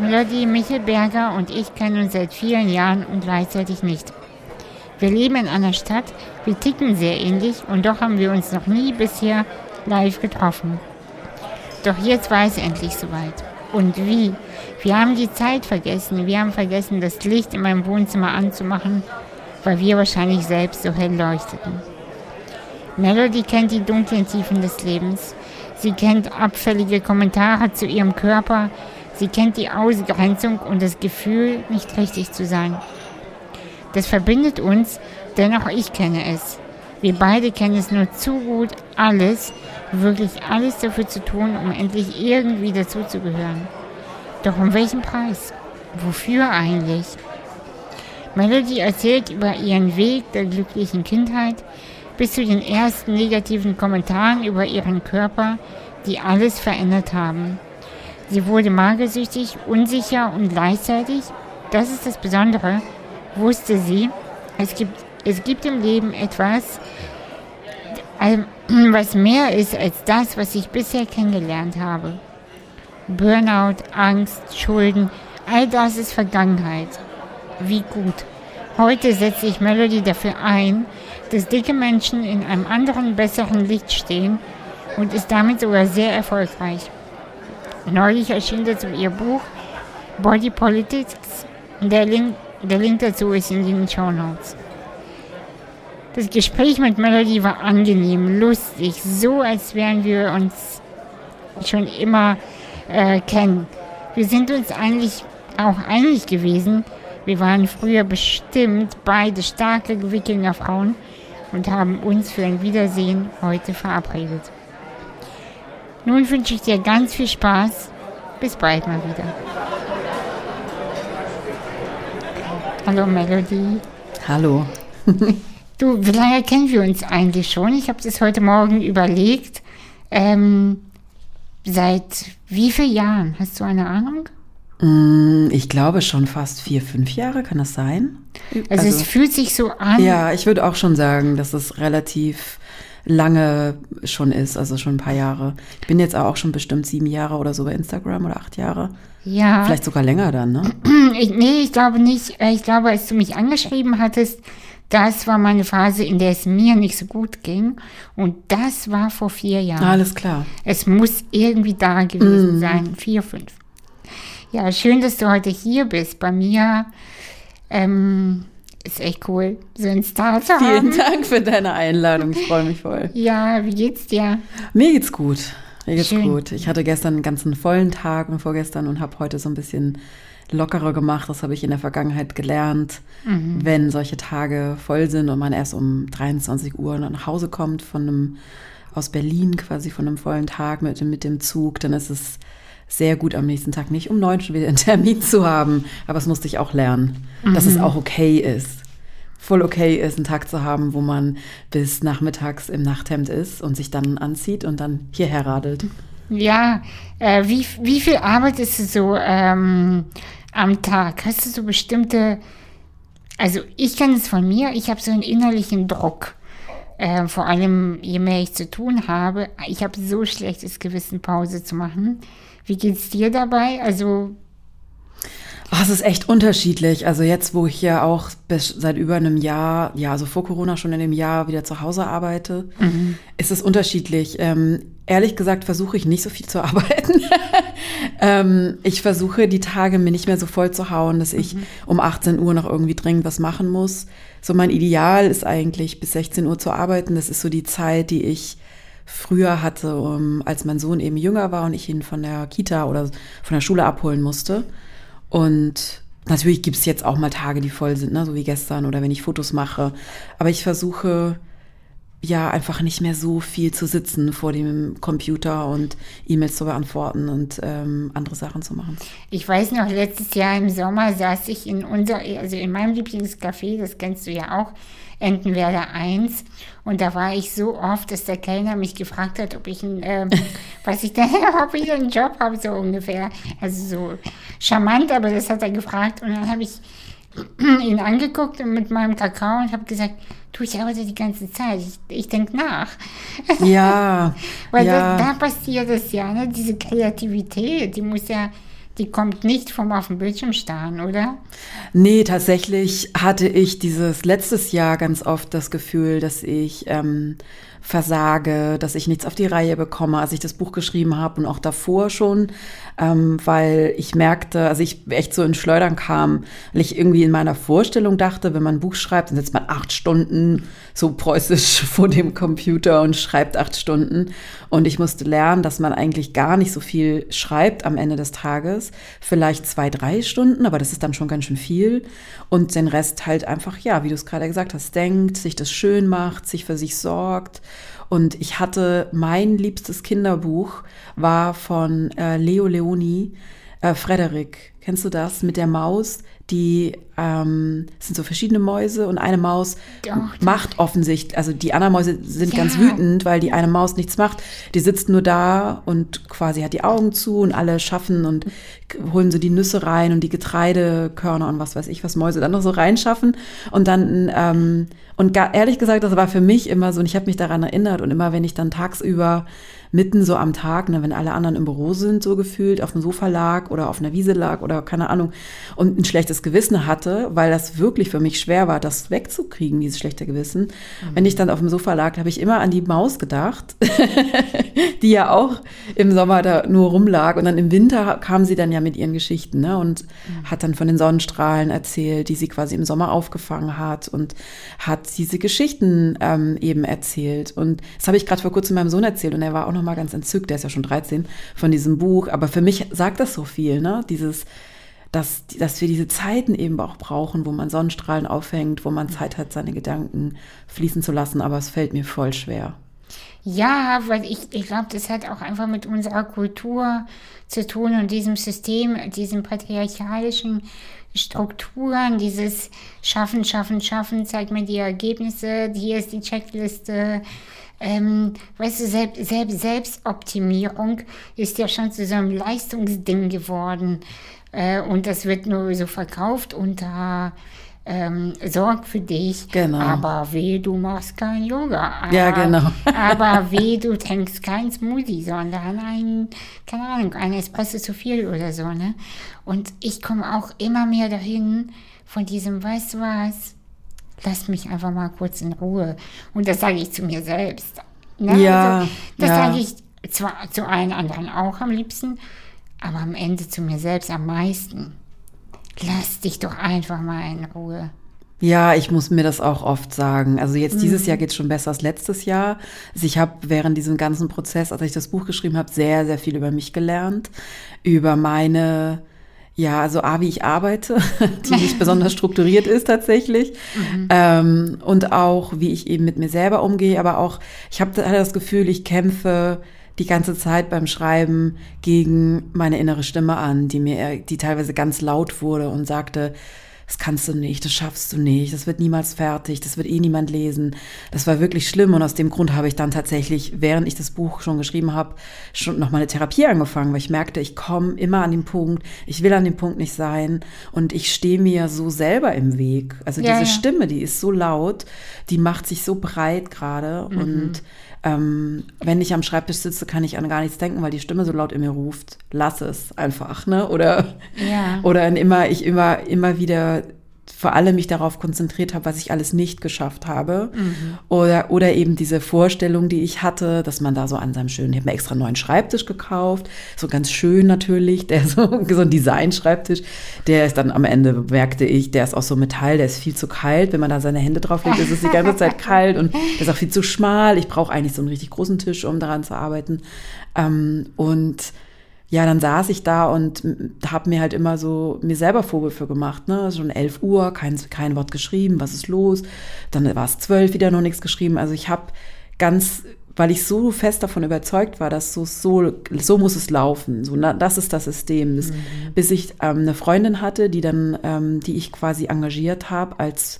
Melody Michelberger und ich kennen uns seit vielen Jahren und gleichzeitig nicht. Wir leben in einer Stadt, wir ticken sehr ähnlich und doch haben wir uns noch nie bisher live getroffen. Doch jetzt war es endlich soweit. Und wie? Wir haben die Zeit vergessen. Wir haben vergessen, das Licht in meinem Wohnzimmer anzumachen, weil wir wahrscheinlich selbst so hell leuchteten. Melody kennt die dunklen Tiefen des Lebens. Sie kennt abfällige Kommentare zu ihrem Körper. Sie kennt die Ausgrenzung und das Gefühl, nicht richtig zu sein. Das verbindet uns, denn auch ich kenne es. Wir beide kennen es nur zu gut, alles, wirklich alles dafür zu tun, um endlich irgendwie dazuzugehören. Doch um welchen Preis? Wofür eigentlich? Melody erzählt über ihren Weg der glücklichen Kindheit bis zu den ersten negativen Kommentaren über ihren Körper, die alles verändert haben. Sie wurde magersüchtig, unsicher und gleichzeitig, das ist das Besondere, wusste sie, es gibt, es gibt im Leben etwas, was mehr ist als das, was ich bisher kennengelernt habe. Burnout, Angst, Schulden, all das ist Vergangenheit. Wie gut. Heute setze ich Melody dafür ein, dass dicke Menschen in einem anderen, besseren Licht stehen und ist damit sogar sehr erfolgreich. Neulich erschien dazu ihr Buch Body Politics. Der Link der Link dazu ist in den Show Notes. Das Gespräch mit Melody war angenehm, lustig, so als wären wir uns schon immer äh, kennen. Wir sind uns eigentlich auch einig gewesen. Wir waren früher bestimmt beide starke Wikinger-Frauen und haben uns für ein Wiedersehen heute verabredet. Nun wünsche ich dir ganz viel Spaß. Bis bald mal wieder. Hallo Melody. Hallo. du, wie lange kennen wir uns eigentlich schon? Ich habe das heute Morgen überlegt. Ähm, seit wie vielen Jahren? Hast du eine Ahnung? Mm, ich glaube schon fast vier, fünf Jahre, kann das sein? Also, also es fühlt sich so an. Ja, ich würde auch schon sagen, dass es relativ lange schon ist, also schon ein paar Jahre. Ich bin jetzt auch schon bestimmt sieben Jahre oder so bei Instagram oder acht Jahre. Ja. Vielleicht sogar länger dann, ne? Ich, nee, ich glaube nicht. Äh, ich glaube, als du mich angeschrieben hattest, das war meine Phase, in der es mir nicht so gut ging. Und das war vor vier Jahren. Alles klar. Es muss irgendwie da gewesen mm. sein. Vier, fünf. Ja, schön, dass du heute hier bist. Bei mir ähm, ist echt cool, so ein Star zu haben. Vielen Dank für deine Einladung. Ich freue mich voll. Ja, wie geht's dir? Mir geht's gut. Mir geht's Schön. gut. Ich hatte gestern einen ganzen vollen Tag und vorgestern und habe heute so ein bisschen lockerer gemacht. Das habe ich in der Vergangenheit gelernt. Mhm. Wenn solche Tage voll sind und man erst um 23 Uhr nach Hause kommt von einem aus Berlin quasi von einem vollen Tag mit, mit dem Zug, dann ist es sehr gut am nächsten Tag nicht um neun schon wieder einen Termin zu haben. Aber das musste ich auch lernen, mhm. dass es mhm. auch okay ist voll okay ist, einen Tag zu haben, wo man bis nachmittags im Nachthemd ist und sich dann anzieht und dann hierher radelt. Ja, äh, wie, wie viel arbeitest du so ähm, am Tag? Hast du so bestimmte, also ich kenne es von mir, ich habe so einen innerlichen Druck. Äh, vor allem, je mehr ich zu tun habe, ich habe so schlechtes Gewissen, Pause zu machen. Wie geht es dir dabei? Also Oh, es ist echt unterschiedlich. Also jetzt, wo ich ja auch bis seit über einem Jahr, ja, also vor Corona schon in einem Jahr wieder zu Hause arbeite, mhm. ist es unterschiedlich. Ähm, ehrlich gesagt versuche ich nicht so viel zu arbeiten. ähm, ich versuche die Tage mir nicht mehr so voll zu hauen, dass ich mhm. um 18 Uhr noch irgendwie dringend was machen muss. So mein Ideal ist eigentlich bis 16 Uhr zu arbeiten. Das ist so die Zeit, die ich früher hatte, um, als mein Sohn eben jünger war und ich ihn von der Kita oder von der Schule abholen musste. Und natürlich gibt es jetzt auch mal Tage, die voll sind, ne? so wie gestern oder wenn ich Fotos mache. Aber ich versuche ja einfach nicht mehr so viel zu sitzen vor dem Computer und E-Mails zu beantworten und ähm, andere Sachen zu machen. Ich weiß noch, letztes Jahr im Sommer saß ich in unser, also in meinem Lieblingscafé, das kennst du ja auch, Entenwerder 1. Und da war ich so oft, dass der Kellner mich gefragt hat, ob ich ein, äh, was ich denn, ob ich einen Job habe, so ungefähr. Also so charmant, aber das hat er gefragt. Und dann habe ich ihn angeguckt mit meinem Kakao und habe gesagt, tu ich arbeite die ganze Zeit, ich, ich denke nach. Ja. Weil ja. Das, da passiert es ja, ne? diese Kreativität, die muss ja die kommt nicht vom auf dem Bildschirm starren, oder? Nee, tatsächlich hatte ich dieses letztes Jahr ganz oft das Gefühl, dass ich ähm, versage, dass ich nichts auf die Reihe bekomme, als ich das Buch geschrieben habe und auch davor schon, ähm, weil ich merkte, also ich echt so in Schleudern kam, weil ich irgendwie in meiner Vorstellung dachte, wenn man ein Buch schreibt, dann sitzt man acht Stunden so preußisch vor dem Computer und schreibt acht Stunden. Und ich musste lernen, dass man eigentlich gar nicht so viel schreibt am Ende des Tages. Vielleicht zwei, drei Stunden, aber das ist dann schon ganz schön viel. Und den Rest halt einfach, ja, wie du es gerade gesagt hast, denkt, sich das schön macht, sich für sich sorgt. Und ich hatte mein liebstes Kinderbuch war von äh, Leo Leoni, äh, Frederik. Kennst du das mit der Maus? Die ähm, sind so verschiedene Mäuse und eine Maus doch, macht offensichtlich, also die anderen Mäuse sind ja. ganz wütend, weil die eine Maus nichts macht. Die sitzt nur da und quasi hat die Augen zu und alle schaffen und holen so die Nüsse rein und die Getreidekörner und was weiß ich, was Mäuse dann noch so reinschaffen. Und dann, ähm, und ehrlich gesagt, das war für mich immer so, und ich habe mich daran erinnert und immer, wenn ich dann tagsüber mitten so am Tag, ne, wenn alle anderen im Büro sind, so gefühlt, auf dem Sofa lag oder auf einer Wiese lag oder keine Ahnung und ein schlechtes Gewissen hatte, weil das wirklich für mich schwer war, das wegzukriegen, dieses schlechte Gewissen. Mhm. Wenn ich dann auf dem Sofa lag, habe ich immer an die Maus gedacht, die ja auch im Sommer da nur rumlag und dann im Winter kam sie dann ja mit ihren Geschichten ne, und mhm. hat dann von den Sonnenstrahlen erzählt, die sie quasi im Sommer aufgefangen hat und hat diese Geschichten ähm, eben erzählt. Und das habe ich gerade vor kurzem meinem Sohn erzählt und er war auch noch nochmal ganz entzückt, der ist ja schon 13, von diesem Buch. Aber für mich sagt das so viel, ne? Dieses, dass, dass wir diese Zeiten eben auch brauchen, wo man Sonnenstrahlen aufhängt, wo man Zeit hat, seine Gedanken fließen zu lassen. Aber es fällt mir voll schwer. Ja, weil ich, ich glaube, das hat auch einfach mit unserer Kultur zu tun und diesem System, diesen patriarchalischen Strukturen, dieses Schaffen, Schaffen, Schaffen, zeig mir die Ergebnisse, hier ist die Checkliste, ähm, weißt du, Selbst, Selbst, Selbstoptimierung ist ja schon zu so einem Leistungsding geworden. Äh, und das wird nur so verkauft unter ähm, sorg für dich, genau. aber weh, du machst kein Yoga. Aber, ja, genau. aber weh, du trinkst kein Smoothie, sondern ein, keine Ahnung, ein Espresso zu viel oder so, ne? Und ich komme auch immer mehr dahin von diesem, weißt du was, lass mich einfach mal kurz in Ruhe. Und das sage ich zu mir selbst. Ne? Ja. Also, das ja. sage ich zwar zu allen anderen auch am liebsten, aber am Ende zu mir selbst am meisten. Lass dich doch einfach mal in Ruhe. Ja, ich muss mir das auch oft sagen. Also jetzt dieses mhm. Jahr geht es schon besser als letztes Jahr. Also ich habe während diesem ganzen Prozess, als ich das Buch geschrieben habe, sehr, sehr viel über mich gelernt, über meine ja, also A, wie ich arbeite, die nicht besonders strukturiert ist tatsächlich. Mhm. Ähm, und auch, wie ich eben mit mir selber umgehe, aber auch, ich habe das Gefühl, ich kämpfe die ganze Zeit beim Schreiben gegen meine innere Stimme an, die mir, die teilweise ganz laut wurde und sagte, das kannst du nicht, das schaffst du nicht, das wird niemals fertig, das wird eh niemand lesen. Das war wirklich schlimm und aus dem Grund habe ich dann tatsächlich, während ich das Buch schon geschrieben habe, schon noch mal eine Therapie angefangen, weil ich merkte, ich komme immer an den Punkt, ich will an dem Punkt nicht sein und ich stehe mir so selber im Weg. Also ja, diese ja. Stimme, die ist so laut, die macht sich so breit gerade mhm. und ähm, wenn ich am Schreibtisch sitze, kann ich an gar nichts denken, weil die Stimme so laut in mir ruft. Lass es einfach, ne? Oder, ja. oder immer, ich immer, immer wieder vor allem mich darauf konzentriert habe, was ich alles nicht geschafft habe. Mhm. Oder, oder eben diese Vorstellung, die ich hatte, dass man da so an seinem schönen, ich habe mir extra einen neuen Schreibtisch gekauft, so ganz schön natürlich, der so, so ein Design-Schreibtisch, der ist dann am Ende, merkte ich, der ist auch so Metall, der ist viel zu kalt. Wenn man da seine Hände drauf legt, ist es die ganze Zeit kalt und der ist auch viel zu schmal. Ich brauche eigentlich so einen richtig großen Tisch, um daran zu arbeiten. Ähm, und ja, dann saß ich da und habe mir halt immer so mir selber Vorwürfe gemacht, ne? Schon elf Uhr, kein, kein Wort geschrieben, was ist los? Dann war es zwölf, wieder noch nichts geschrieben. Also ich habe ganz, weil ich so fest davon überzeugt war, dass so, so, so muss es laufen. So, na, das ist das System. Das, mhm. Bis ich ähm, eine Freundin hatte, die dann, ähm, die ich quasi engagiert habe als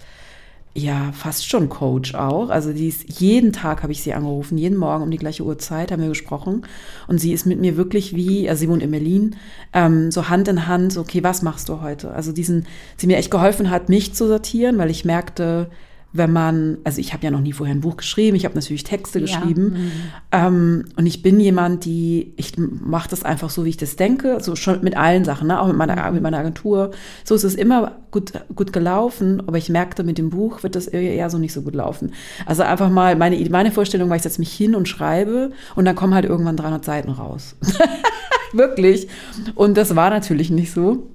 ja, fast schon Coach auch. Also die ist, jeden Tag habe ich sie angerufen, jeden Morgen um die gleiche Uhrzeit haben wir gesprochen. Und sie ist mit mir wirklich wie, also sie wohnt in Berlin, ähm, so Hand in Hand, so, okay, was machst du heute? Also diesen, sie mir echt geholfen hat, mich zu sortieren, weil ich merkte, wenn man, also ich habe ja noch nie vorher ein Buch geschrieben, ich habe natürlich Texte ja. geschrieben mhm. ähm, und ich bin jemand, die, ich mache das einfach so, wie ich das denke, so schon mit allen Sachen, ne? auch mit meiner, mhm. mit meiner Agentur. So ist es immer gut, gut gelaufen, aber ich merkte, mit dem Buch wird das eher so nicht so gut laufen. Also einfach mal, meine, meine Vorstellung war, ich setze mich hin und schreibe und dann kommen halt irgendwann 300 Seiten raus. Wirklich. Und das war natürlich nicht so.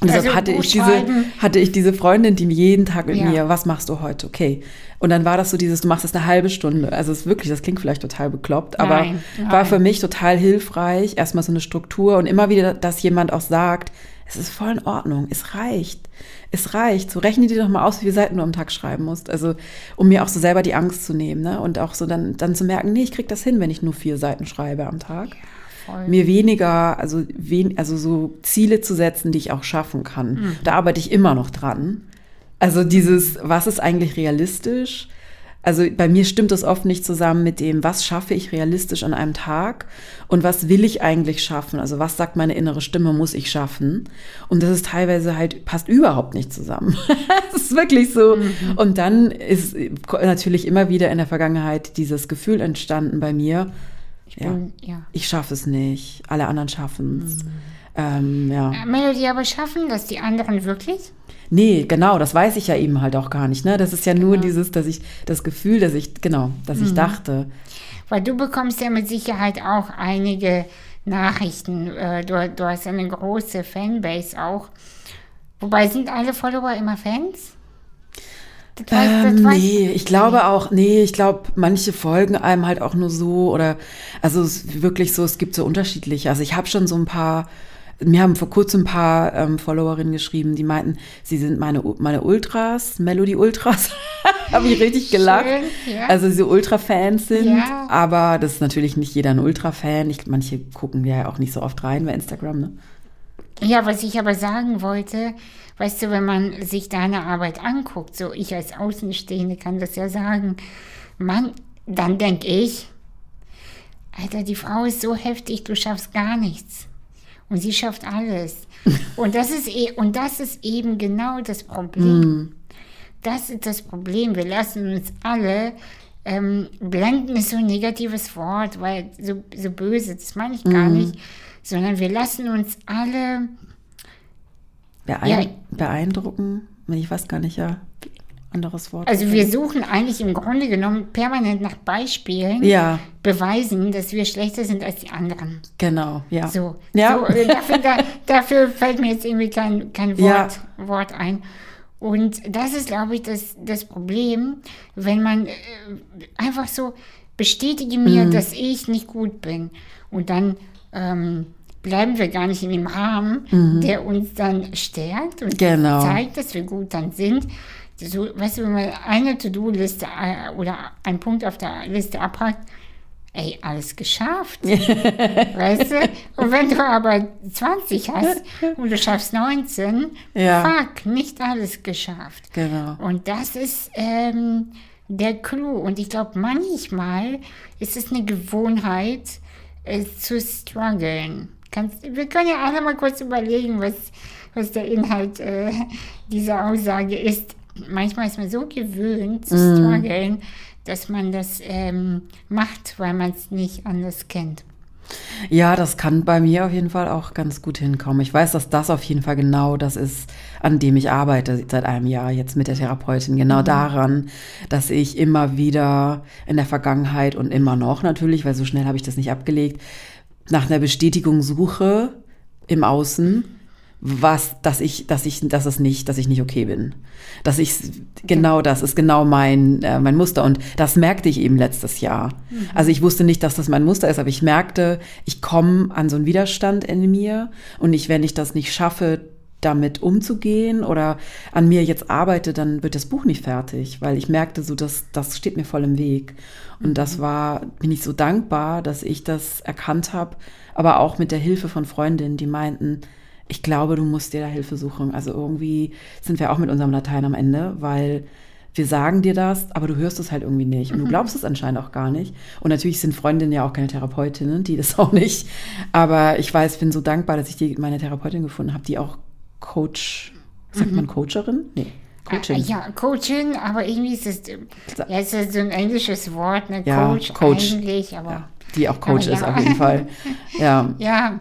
Und deshalb also hatte ich diese, hatte ich diese Freundin, die jeden Tag mit ja. mir, was machst du heute? Okay. Und dann war das so dieses, du machst es eine halbe Stunde. Also es ist wirklich, das klingt vielleicht total bekloppt, aber nein, nein. war für mich total hilfreich. Erstmal so eine Struktur und immer wieder, dass jemand auch sagt, es ist voll in Ordnung, es reicht. Es reicht. So rechne dir doch mal aus, wie viele Seiten du am Tag schreiben musst. Also, um mir auch so selber die Angst zu nehmen, ne? Und auch so dann, dann zu merken, nee, ich krieg das hin, wenn ich nur vier Seiten schreibe am Tag. Ja. Voll. mir weniger, also, wen, also so Ziele zu setzen, die ich auch schaffen kann. Mhm. Da arbeite ich immer noch dran. Also dieses, was ist eigentlich realistisch? Also bei mir stimmt das oft nicht zusammen mit dem, was schaffe ich realistisch an einem Tag und was will ich eigentlich schaffen? Also was sagt meine innere Stimme, muss ich schaffen? Und das ist teilweise halt, passt überhaupt nicht zusammen. das ist wirklich so. Mhm. Und dann ist natürlich immer wieder in der Vergangenheit dieses Gefühl entstanden bei mir, ich, bin, ja. ja. ich schaffe es nicht, alle anderen schaffen es. Mhm. Ähm, ja. Äh, Melody, aber schaffen das die anderen wirklich? Nee, genau, das weiß ich ja eben halt auch gar nicht. Ne? Das ist ja nur genau. dieses, dass ich das Gefühl, dass ich, genau, dass mhm. ich dachte. Weil du bekommst ja mit Sicherheit auch einige Nachrichten. Äh, du, du hast eine große Fanbase auch. Wobei sind alle Follower immer Fans? Das weiß, das ähm, nee, ich glaube auch, nee, ich glaube, manche folgen einem halt auch nur so oder, also es ist wirklich so, es gibt so unterschiedliche. Also ich habe schon so ein paar, mir haben vor kurzem ein paar ähm, Followerinnen geschrieben, die meinten, sie sind meine, meine Ultras, Melody Ultras. habe ich richtig gelacht. Schön, ja. Also sie Ultra-Fans sind, ja. aber das ist natürlich nicht jeder ein Ultra-Fan. Manche gucken ja auch nicht so oft rein bei Instagram, ne? Ja, was ich aber sagen wollte, weißt du, wenn man sich deine Arbeit anguckt, so ich als Außenstehende kann das ja sagen, man, dann denke ich, Alter, die Frau ist so heftig, du schaffst gar nichts. Und sie schafft alles. und, das ist e und das ist eben genau das Problem. Mm. Das ist das Problem. Wir lassen uns alle ähm, blenden ist so ein negatives Wort, weil so, so böse, das meine ich gar mm. nicht sondern wir lassen uns alle Beein ja, beeindrucken. Ich weiß gar nicht, ja, anderes Wort. Also wir suchen eigentlich im Grunde genommen permanent nach Beispielen, ja. beweisen, dass wir schlechter sind als die anderen. Genau, ja. So, ja. So, äh, dafür, da, dafür, fällt mir jetzt irgendwie kein, kein Wort, ja. Wort ein. Und das ist, glaube ich, das, das Problem, wenn man äh, einfach so bestätige mir, mhm. dass ich nicht gut bin. Und dann ähm, bleiben wir gar nicht in dem Rahmen, mhm. der uns dann stärkt und genau. zeigt, dass wir gut dann sind. So, weißt du, wenn man eine To-Do-Liste äh, oder einen Punkt auf der Liste abhakt, ey, alles geschafft. weißt du? Und wenn du aber 20 hast und du schaffst 19, ja. fuck, nicht alles geschafft. Genau. Und das ist ähm, der Clou. Und ich glaube, manchmal ist es eine Gewohnheit, äh, zu strugglen. Kannst, wir können ja alle mal kurz überlegen, was, was der Inhalt äh, dieser Aussage ist. Manchmal ist man so gewöhnt zu mm. strugglen, mm. dass man das ähm, macht, weil man es nicht anders kennt. Ja, das kann bei mir auf jeden Fall auch ganz gut hinkommen. Ich weiß, dass das auf jeden Fall genau das ist, an dem ich arbeite seit einem Jahr jetzt mit der Therapeutin. Genau mhm. daran, dass ich immer wieder in der Vergangenheit und immer noch natürlich, weil so schnell habe ich das nicht abgelegt, nach einer Bestätigung suche im Außen was, dass ich, dass ich, dass es nicht, dass ich nicht okay bin. Dass ich, genau das ist genau mein, äh, mein Muster. Und das merkte ich eben letztes Jahr. Mhm. Also ich wusste nicht, dass das mein Muster ist, aber ich merkte, ich komme an so einen Widerstand in mir. Und ich, wenn ich das nicht schaffe, damit umzugehen oder an mir jetzt arbeite, dann wird das Buch nicht fertig, weil ich merkte so, dass das steht mir voll im Weg. Und das mhm. war, bin ich so dankbar, dass ich das erkannt habe, aber auch mit der Hilfe von Freundinnen, die meinten, ich glaube, du musst dir da Hilfe suchen. Also irgendwie sind wir auch mit unserem Latein am Ende, weil wir sagen dir das, aber du hörst es halt irgendwie nicht. Und du mhm. glaubst es anscheinend auch gar nicht. Und natürlich sind Freundinnen ja auch keine Therapeutinnen, die das auch nicht. Aber ich weiß, bin so dankbar, dass ich die, meine Therapeutin gefunden habe, die auch Coach, sagt mhm. man Coacherin? Nee. Coaching. Ah, Ja, Coaching, aber irgendwie ist es, ja, ist so ein englisches Wort, ne? Ja, Coach, Coach. eigentlich, aber Ja, die auch Coach ist ja. auf jeden Fall. Ja. ja.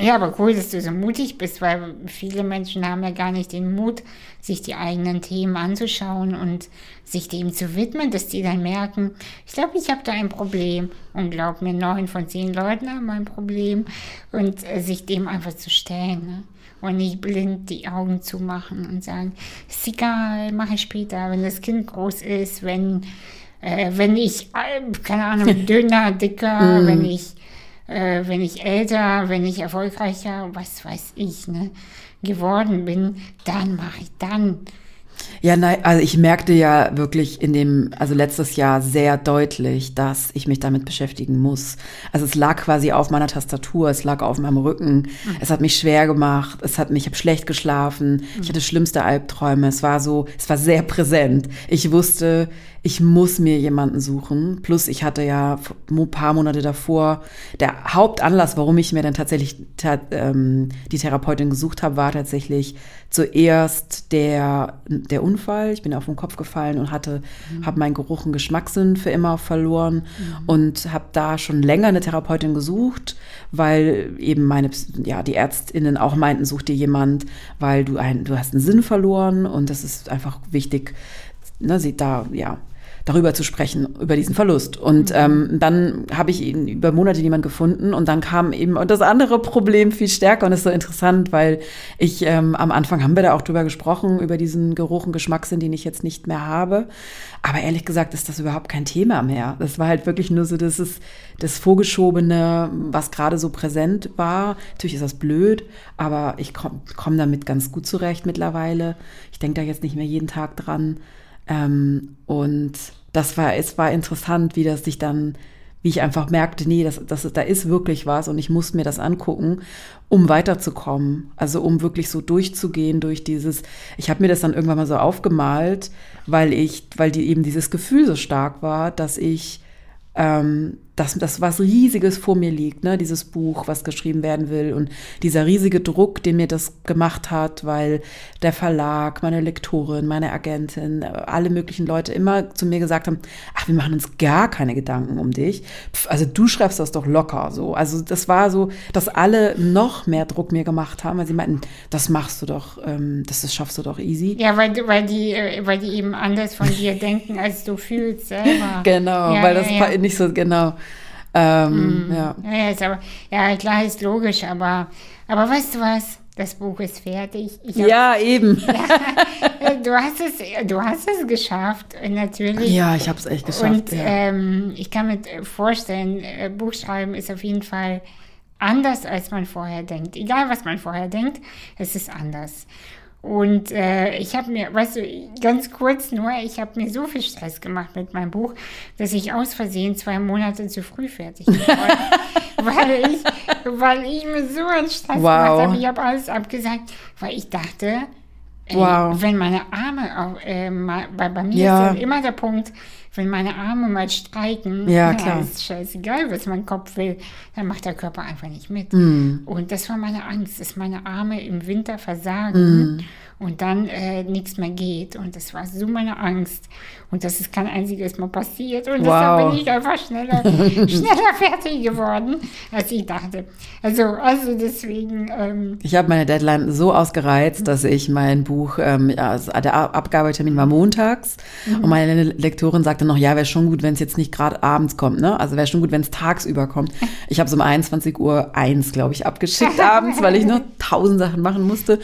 Ja, aber cool, dass du so mutig bist, weil viele Menschen haben ja gar nicht den Mut, sich die eigenen Themen anzuschauen und sich dem zu widmen, dass die dann merken, ich glaube, ich habe da ein Problem. Und glaub mir, neun von zehn Leuten haben ein Problem. Und äh, sich dem einfach zu stellen. Ne? Und nicht blind die Augen zumachen und sagen, ist egal, mache ich später, wenn das Kind groß ist, wenn, äh, wenn ich, äh, keine Ahnung, dünner, dicker, wenn ich äh, wenn ich älter, wenn ich erfolgreicher, was weiß ich, ne, geworden bin, dann mache ich dann. Ja, nein, also ich merkte ja wirklich in dem, also letztes Jahr sehr deutlich, dass ich mich damit beschäftigen muss. Also es lag quasi auf meiner Tastatur, es lag auf meinem Rücken. Es hat mich schwer gemacht, es hat mich, ich habe schlecht geschlafen, ich hatte schlimmste Albträume. Es war so, es war sehr präsent. Ich wusste, ich muss mir jemanden suchen. Plus ich hatte ja ein paar Monate davor, der Hauptanlass, warum ich mir dann tatsächlich ta ähm, die Therapeutin gesucht habe, war tatsächlich zuerst der, der Unfall. Ich bin auf den Kopf gefallen und hatte, mhm. habe meinen Geruch und Geschmackssinn für immer verloren mhm. und habe da schon länger eine Therapeutin gesucht, weil eben meine, ja, die ÄrztInnen auch meinten, such dir jemand, weil du ein, du hast einen Sinn verloren und das ist einfach wichtig, ne, sie da, ja, darüber zu sprechen, über diesen Verlust. Und mhm. ähm, dann habe ich ihn über Monate jemand gefunden und dann kam eben und das andere Problem viel stärker und ist so interessant, weil ich ähm, am Anfang haben wir da auch drüber gesprochen, über diesen Geruch und Geschmackssinn, den ich jetzt nicht mehr habe. Aber ehrlich gesagt ist das überhaupt kein Thema mehr. Das war halt wirklich nur so, das ist das Vorgeschobene, was gerade so präsent war. Natürlich ist das blöd, aber ich komme komm damit ganz gut zurecht mittlerweile. Ich denke da jetzt nicht mehr jeden Tag dran. Ähm, und das war, es war interessant, wie das sich dann, wie ich einfach merkte, nee, das, das, da ist wirklich was und ich muss mir das angucken, um weiterzukommen. Also um wirklich so durchzugehen durch dieses, ich habe mir das dann irgendwann mal so aufgemalt, weil ich, weil die eben dieses Gefühl so stark war, dass ich ähm, dass das was Riesiges vor mir liegt, ne, dieses Buch, was geschrieben werden will und dieser riesige Druck, den mir das gemacht hat, weil der Verlag, meine Lektorin, meine Agentin, alle möglichen Leute immer zu mir gesagt haben, ach, wir machen uns gar keine Gedanken um dich. Pff, also du schreibst das doch locker so. Also das war so, dass alle noch mehr Druck mir gemacht haben, weil sie meinten, das machst du doch, ähm, das, das schaffst du doch easy. Ja, weil, weil, die, äh, weil die eben anders von dir denken, als du fühlst selber. Genau, ja, weil das ja, ja. nicht so, genau. Ähm, mm. ja. Ja, ist aber, ja, klar, ist logisch, aber, aber weißt du was? Das Buch ist fertig. Hab, ja, eben. Ja, du, hast es, du hast es geschafft, natürlich. Ja, ich habe es echt geschafft. Und ja. ähm, ich kann mir vorstellen, äh, Buchschreiben ist auf jeden Fall anders, als man vorher denkt. Egal, was man vorher denkt, es ist anders. Und äh, ich habe mir, weißt du, ganz kurz nur, ich habe mir so viel Stress gemacht mit meinem Buch, dass ich aus Versehen zwei Monate zu früh fertig war. weil, ich, weil ich mir so einen Stress Wow. gemacht habe. Ich habe alles abgesagt, weil ich dachte, äh, Wow. wenn meine Arme, auf, äh, bei, bei mir Ja. ist immer der Punkt, wenn meine Arme mal streiken, Ja, klar. ist scheißegal, was mein Kopf will, dann macht der Körper einfach nicht mit. Mhm. Und das war meine Angst, dass meine Arme im Winter versagen und dann äh, nichts mehr geht. Und das war so meine Angst. Und das ist kein einziges Mal passiert. Und deshalb Wow. bin ich einfach schneller, schneller fertig geworden, als ich dachte. Also, also deswegen, ähm, Ich habe meine Deadline so ausgereizt, dass ich mein Buch, ähm, ja, also der Ab- Abgabetermin war montags und meine Lektorin sagte noch, ja, wäre schon gut, wenn es jetzt nicht gerade abends kommt, ne? Also wäre schon gut, wenn es tagsüber kommt. Ich habe so um 21 Uhr eins, glaube ich, abgeschickt abends, weil ich noch tausend Sachen machen musste.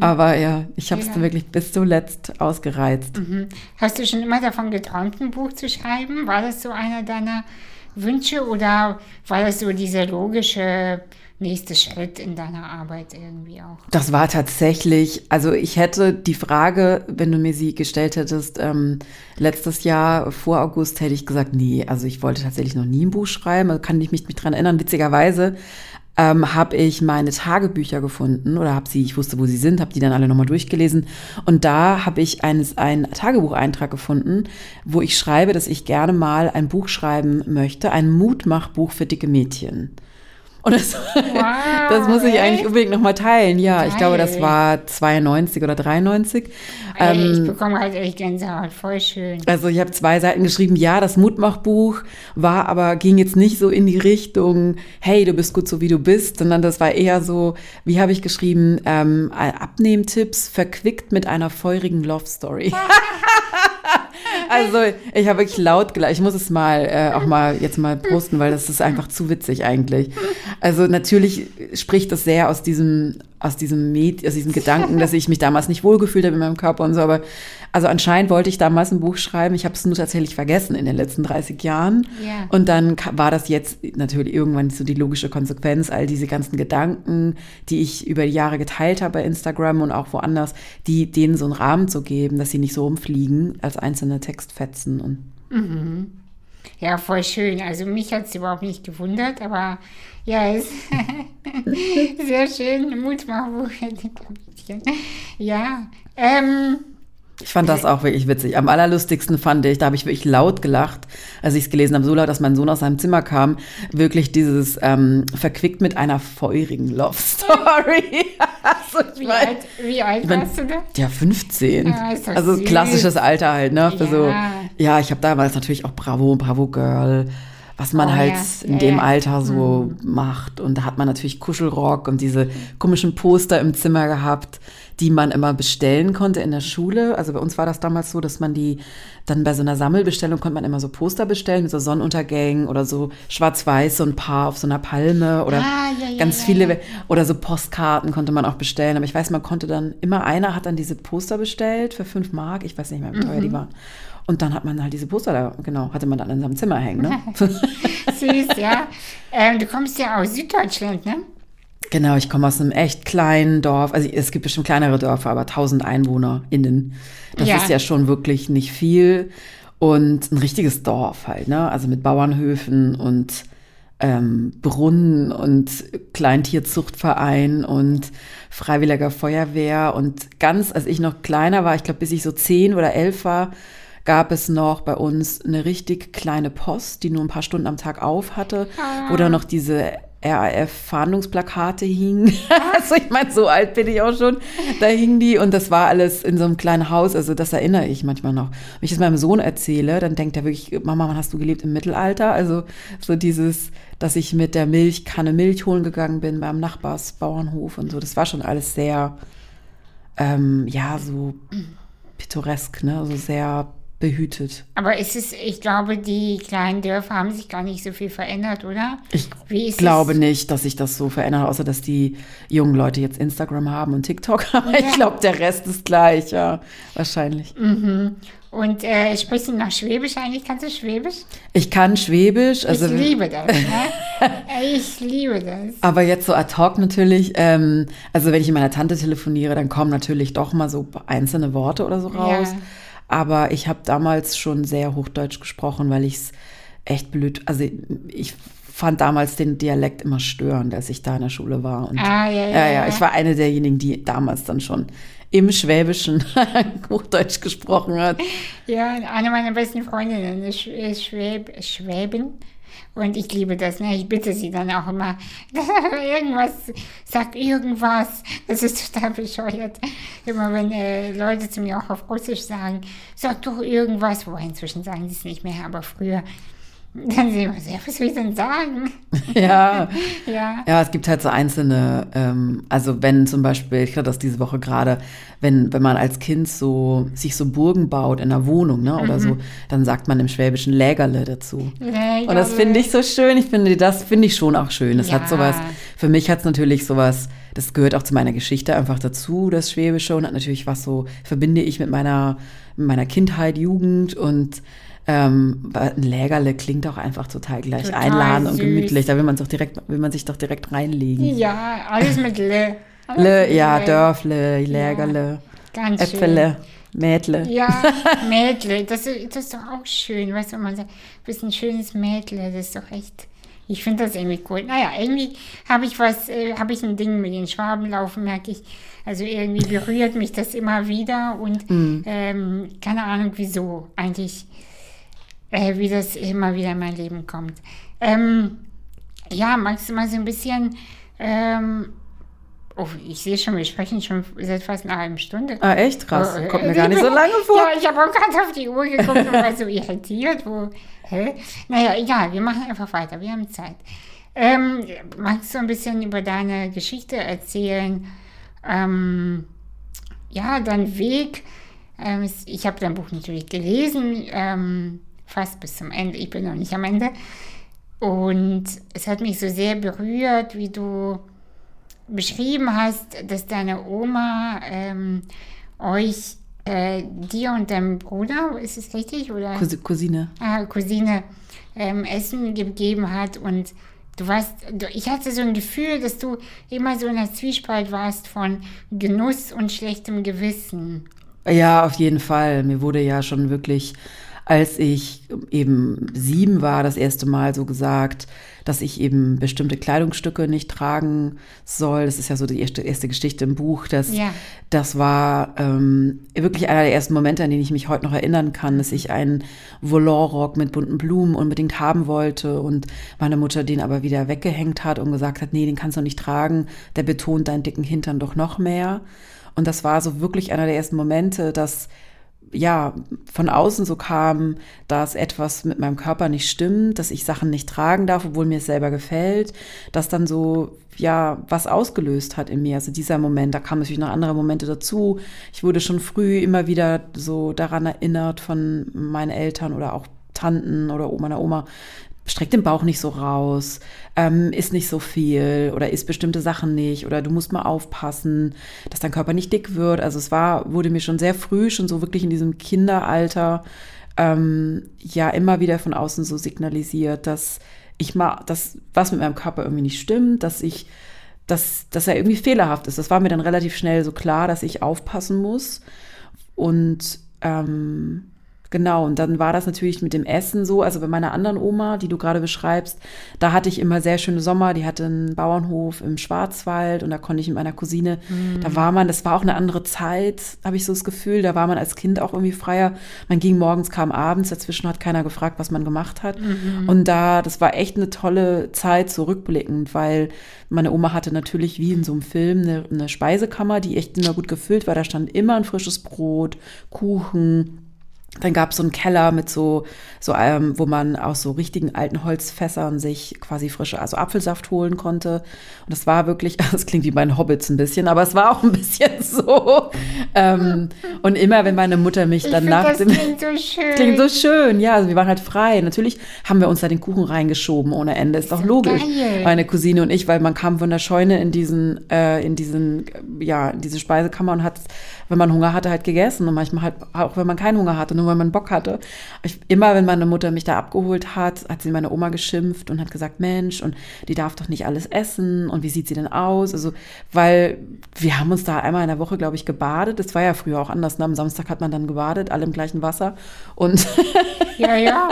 Aber ja, ich habe es Ja. dann wirklich bis zuletzt ausgereizt. mhm. hast du schon immer davon geträumt, ein Buch zu schreiben? War das so einer deiner Wünsche oder war das so dieser logische nächste Schritt in deiner Arbeit irgendwie auch? Das war tatsächlich, also ich hätte die Frage, wenn du mir sie gestellt hättest, ähm, letztes Jahr vor August hätte ich gesagt, nee, also ich wollte tatsächlich noch nie ein Buch schreiben, also kann ich mich nicht dran erinnern. Witzigerweise ähm, habe ich meine Tagebücher gefunden oder habe sie, ich wusste, wo sie sind, habe die dann alle nochmal durchgelesen und da habe ich eines, einen Tagebucheintrag gefunden, wo ich schreibe, dass ich gerne mal ein Buch schreiben möchte, ein Mutmachbuch für dicke Mädchen. Und das, wow, das muss ich eigentlich unbedingt nochmal teilen. Ja, Geil. ich glaube, das war 92 oder 93. Ey, ähm, ich bekomme halt echt Gänsehaut, voll schön. Also ich habe zwei Seiten geschrieben, ja, das Mutmachbuch war aber, ging jetzt nicht so in die Richtung, hey, du bist gut so wie du bist, sondern das war eher so, wie habe ich geschrieben, ähm, Abnehmtipps verquickt mit einer feurigen Love Story. also ich habe wirklich laut gelacht. Ich muss es mal äh, auch mal jetzt mal posten, weil das ist einfach zu witzig eigentlich. Also natürlich spricht das sehr aus diesem aus diesem Med aus diesem Gedanken, dass ich mich damals nicht wohlgefühlt habe in meinem Körper und so. Aber also anscheinend wollte ich damals ein Buch schreiben. Ich habe es nur tatsächlich vergessen in den letzten 30 Jahren. Yeah. Und dann war das jetzt natürlich irgendwann so die logische Konsequenz, all diese ganzen Gedanken, die ich über die Jahre geteilt habe bei Instagram und auch woanders, die denen so einen Rahmen zu geben, dass sie nicht so rumfliegen als einzelne Textfetzen und mhm. Ja, voll schön. Also mich hat es überhaupt nicht gewundert, aber ja, ist sehr schön. Mutmachbuch. Ja, ähm, ich fand das auch wirklich witzig. Am allerlustigsten fand ich, da habe ich wirklich laut gelacht, als ich es gelesen habe, so laut, dass mein Sohn aus seinem Zimmer kam, wirklich dieses ähm, verquickt mit einer feurigen Love Story. also, wie, mein, alt, wie alt mein, warst du da? Ja, 15. Ja, also süß. klassisches Alter halt, ne? Für ja. so, ja, ich habe damals natürlich auch Bravo, Bravo Girl was man oh, halt ja. in dem Alter so mhm. macht. Und da hat man natürlich Kuschelrock und diese komischen Poster im Zimmer gehabt, die man immer bestellen konnte in der Schule. Also bei uns war das damals so, dass man die dann bei so einer Sammelbestellung konnte man immer so Poster bestellen mit so Sonnenuntergängen oder so schwarz-weiß, so ein Paar auf so einer Palme oder ah, ja, ganz ja, viele oder so Postkarten konnte man auch bestellen. Aber ich weiß, man konnte dann immer einer hat dann diese Poster bestellt für fünf Mark. Ich weiß nicht mehr, wie teuer mhm. die waren. Und dann hat man halt diese Poster da, genau, hatte man dann in seinem Zimmer hängen. Ne? Süß, ja. Ähm, du kommst ja aus Süddeutschland, ne? Genau, ich komme aus einem echt kleinen Dorf. Also es gibt bestimmt kleinere Dörfer, aber 1000 EinwohnerInnen. Das ja. ist ja schon wirklich nicht viel. Und ein richtiges Dorf halt, ne? Also mit Bauernhöfen und ähm, Brunnen und Kleintierzuchtverein und Freiwilliger Feuerwehr. Und ganz, als ich noch kleiner war, ich glaube, bis ich so zehn oder elf war, gab es noch bei uns eine richtig kleine Post, die nur ein paar Stunden am Tag auf hatte, ah. wo dann noch diese RAF-Fahndungsplakate hingen. also ich meine, so alt bin ich auch schon. Da hingen die und das war alles in so einem kleinen Haus. Also das erinnere ich manchmal noch. Wenn ich das meinem Sohn erzähle, dann denkt er wirklich, Mama, wann hast du gelebt im Mittelalter? Also so dieses, dass ich mit der Milchkanne Milch holen gegangen bin beim Nachbarsbauernhof und so. Das war schon alles sehr, ähm, ja, so pittoresk, ne? Also sehr behütet. Aber ist es, ich glaube, die kleinen Dörfer haben sich gar nicht so viel verändert, oder? Ich glaube es? nicht, dass sich das so verändert, außer dass die jungen Leute jetzt Instagram haben und TikTok. Aber ja. ich glaube, der Rest ist gleich, ja, wahrscheinlich. Mhm. Und äh, sprichst du noch Schwäbisch eigentlich? Kannst du Schwäbisch? Ich kann Schwäbisch. Also, ich liebe das. Ne? ich liebe das. Aber jetzt so ad hoc natürlich. Ähm, also wenn ich mit meiner Tante telefoniere, dann kommen natürlich doch mal so einzelne Worte oder so raus. Ja. Aber ich habe damals schon sehr Hochdeutsch gesprochen, weil ich es echt blöd, also ich fand damals den Dialekt immer störend, als ich da in der Schule war. Und, ah, ja, ja, ja, ja. Ich war eine derjenigen, die damals dann schon im Schwäbischen Hochdeutsch gesprochen hat. Ja, eine meiner besten Freundinnen ist Schwäb Schwäbin. Und ich liebe das, ne? Ich bitte sie dann auch immer, irgendwas, sag irgendwas. Das ist total bescheuert. Immer wenn äh, Leute zu mir auch auf Russisch sagen, sag doch irgendwas, wobei inzwischen sagen sie es nicht mehr, aber früher dann sehen wir sehr, was ich denn sagen? ja. ja. Ja, es gibt halt so einzelne, ähm, also wenn zum Beispiel, ich hatte das diese Woche gerade, wenn, wenn man als Kind so sich so Burgen baut in einer Wohnung, ne, oder mhm. so, dann sagt man im Schwäbischen Lägerle dazu. Lägerle. Und das finde ich so schön. Ich finde, das finde ich schon auch schön. Das ja. hat sowas, für mich hat es natürlich sowas, das gehört auch zu meiner Geschichte einfach dazu, das Schwäbische, und hat natürlich was so, verbinde ich mit meiner, mit meiner Kindheit, Jugend und ähm, ein Lägerle klingt auch einfach total gleich total einladend und gemütlich. Da will man, doch direkt, will man sich doch direkt reinlegen. Ja, alles mit Le. Alles Le, mit ja, Le. Dörfle, Lägerle, ja, Äpfele. Schön. Mädle. Ja, Mädle, das, das ist doch auch schön, weißt du, man sagt, du bist ein schönes Mädle, das ist doch echt, ich finde das irgendwie cool. Naja, irgendwie habe ich was, äh, habe ich ein Ding mit den Schwaben laufen, merke ich. Also irgendwie berührt mich das immer wieder und mm. ähm, keine Ahnung wieso. Eigentlich äh, wie das immer wieder in mein Leben kommt. Ähm, ja, magst du mal so ein bisschen, ähm, oh, ich sehe schon, wir sprechen schon seit fast einer halben Stunde. Ah, echt? Krass. Oh, Kommt äh, mir gar nicht so lange vor. Ja, ich habe auch ganz auf die Uhr geguckt und war so irritiert. Wo, hä? Naja, egal, wir machen einfach weiter, wir haben Zeit. Ähm, magst du ein bisschen über deine Geschichte erzählen? Ähm, ja, dein Weg. Ähm, ich habe dein Buch natürlich gelesen, ähm, fast bis zum Ende. Ich bin noch nicht am Ende. Und es hat mich so sehr berührt, wie du beschrieben hast, dass deine Oma ähm, euch, äh, dir und deinem Bruder, ist es richtig? Oder? Cousi- Cousine. ah, Cousine ähm, Essen gegeben hat und du warst, du, ich hatte so ein Gefühl, dass du immer so in der Zwiespalt warst von Genuss und schlechtem Gewissen. Ja, auf jeden Fall. Mir wurde ja schon wirklich, als ich eben sieben war, das erste Mal so gesagt, dass ich eben bestimmte Kleidungsstücke nicht tragen soll. Das ist ja so die erste, erste Geschichte im Buch. Das, Ja. das war ähm, wirklich einer der ersten Momente, an den ich mich heute noch erinnern kann, dass ich einen Volanrock mit bunten Blumen unbedingt haben wollte und meine Mutter den aber wieder weggehängt hat und gesagt hat, nee, den kannst du nicht tragen. Der betont deinen dicken Hintern doch noch mehr. Und das war so wirklich einer der ersten Momente, dass ja von außen so kam, dass etwas mit meinem Körper nicht stimmt, dass ich Sachen nicht tragen darf, obwohl mir es selber gefällt, dass dann so ja was ausgelöst hat in mir. Also dieser Moment, da kamen natürlich noch andere Momente dazu. Ich wurde schon früh immer wieder so daran erinnert von meinen Eltern oder auch Tanten oder meiner Oma, streck den Bauch nicht so raus, ähm, isst nicht so viel oder isst bestimmte Sachen nicht oder du musst mal aufpassen, dass dein Körper nicht dick wird. Also es war, wurde mir schon sehr früh, schon so wirklich in diesem Kinderalter, ähm, ja immer wieder von außen so signalisiert, dass ich mal, dass was mit meinem Körper irgendwie nicht stimmt, dass ich, dass, dass er irgendwie fehlerhaft ist. Das war mir dann relativ schnell so klar, dass ich aufpassen muss. Und ähm, Genau, und dann war das natürlich mit dem Essen so. Also bei meiner anderen Oma, die du gerade beschreibst, da hatte ich immer sehr schöne Sommer. Die hatte einen Bauernhof im Schwarzwald und da konnte ich mit meiner Cousine, da war man, das war auch eine andere Zeit, habe ich so das Gefühl. Da war man als Kind auch irgendwie freier. Man ging morgens, kam abends, dazwischen hat keiner gefragt, was man gemacht hat. Und da, das war echt eine tolle Zeit, so rückblickend, weil meine Oma hatte natürlich wie in so einem Film eine, eine Speisekammer, die echt immer gut gefüllt war. Da stand immer ein frisches Brot, Kuchen, dann gab es so einen Keller mit so, so ähm, wo man aus so richtigen alten Holzfässern sich quasi frische, also Apfelsaft holen konnte. Und das war wirklich, das klingt wie bei den Hobbits ein bisschen, aber es war auch ein bisschen so. Ähm, und immer, wenn meine Mutter mich Ich dann finde, nach das klingt so schön. Klingt so schön, ja. Also wir waren halt frei. Natürlich haben wir uns da den Kuchen reingeschoben ohne Ende. Ist doch logisch. geil. Meine Cousine und ich, weil man kam von der Scheune in diesen, äh, in diesen, ja, in diese Speisekammer und hat, wenn man Hunger hatte, halt gegessen und manchmal halt auch, wenn man keinen Hunger hatte, nur wenn man Bock hatte. Ich, immer, wenn meine Mutter mich da abgeholt hat, hat sie meine Oma geschimpft und hat gesagt, Mensch, und die darf doch nicht alles essen und wie sieht sie denn aus? Also, weil wir haben uns da einmal in der Woche, glaube ich, gebadet. Das war ja früher auch anders. Ne? Am Samstag hat man dann gebadet, alle im gleichen Wasser und Ja, ja.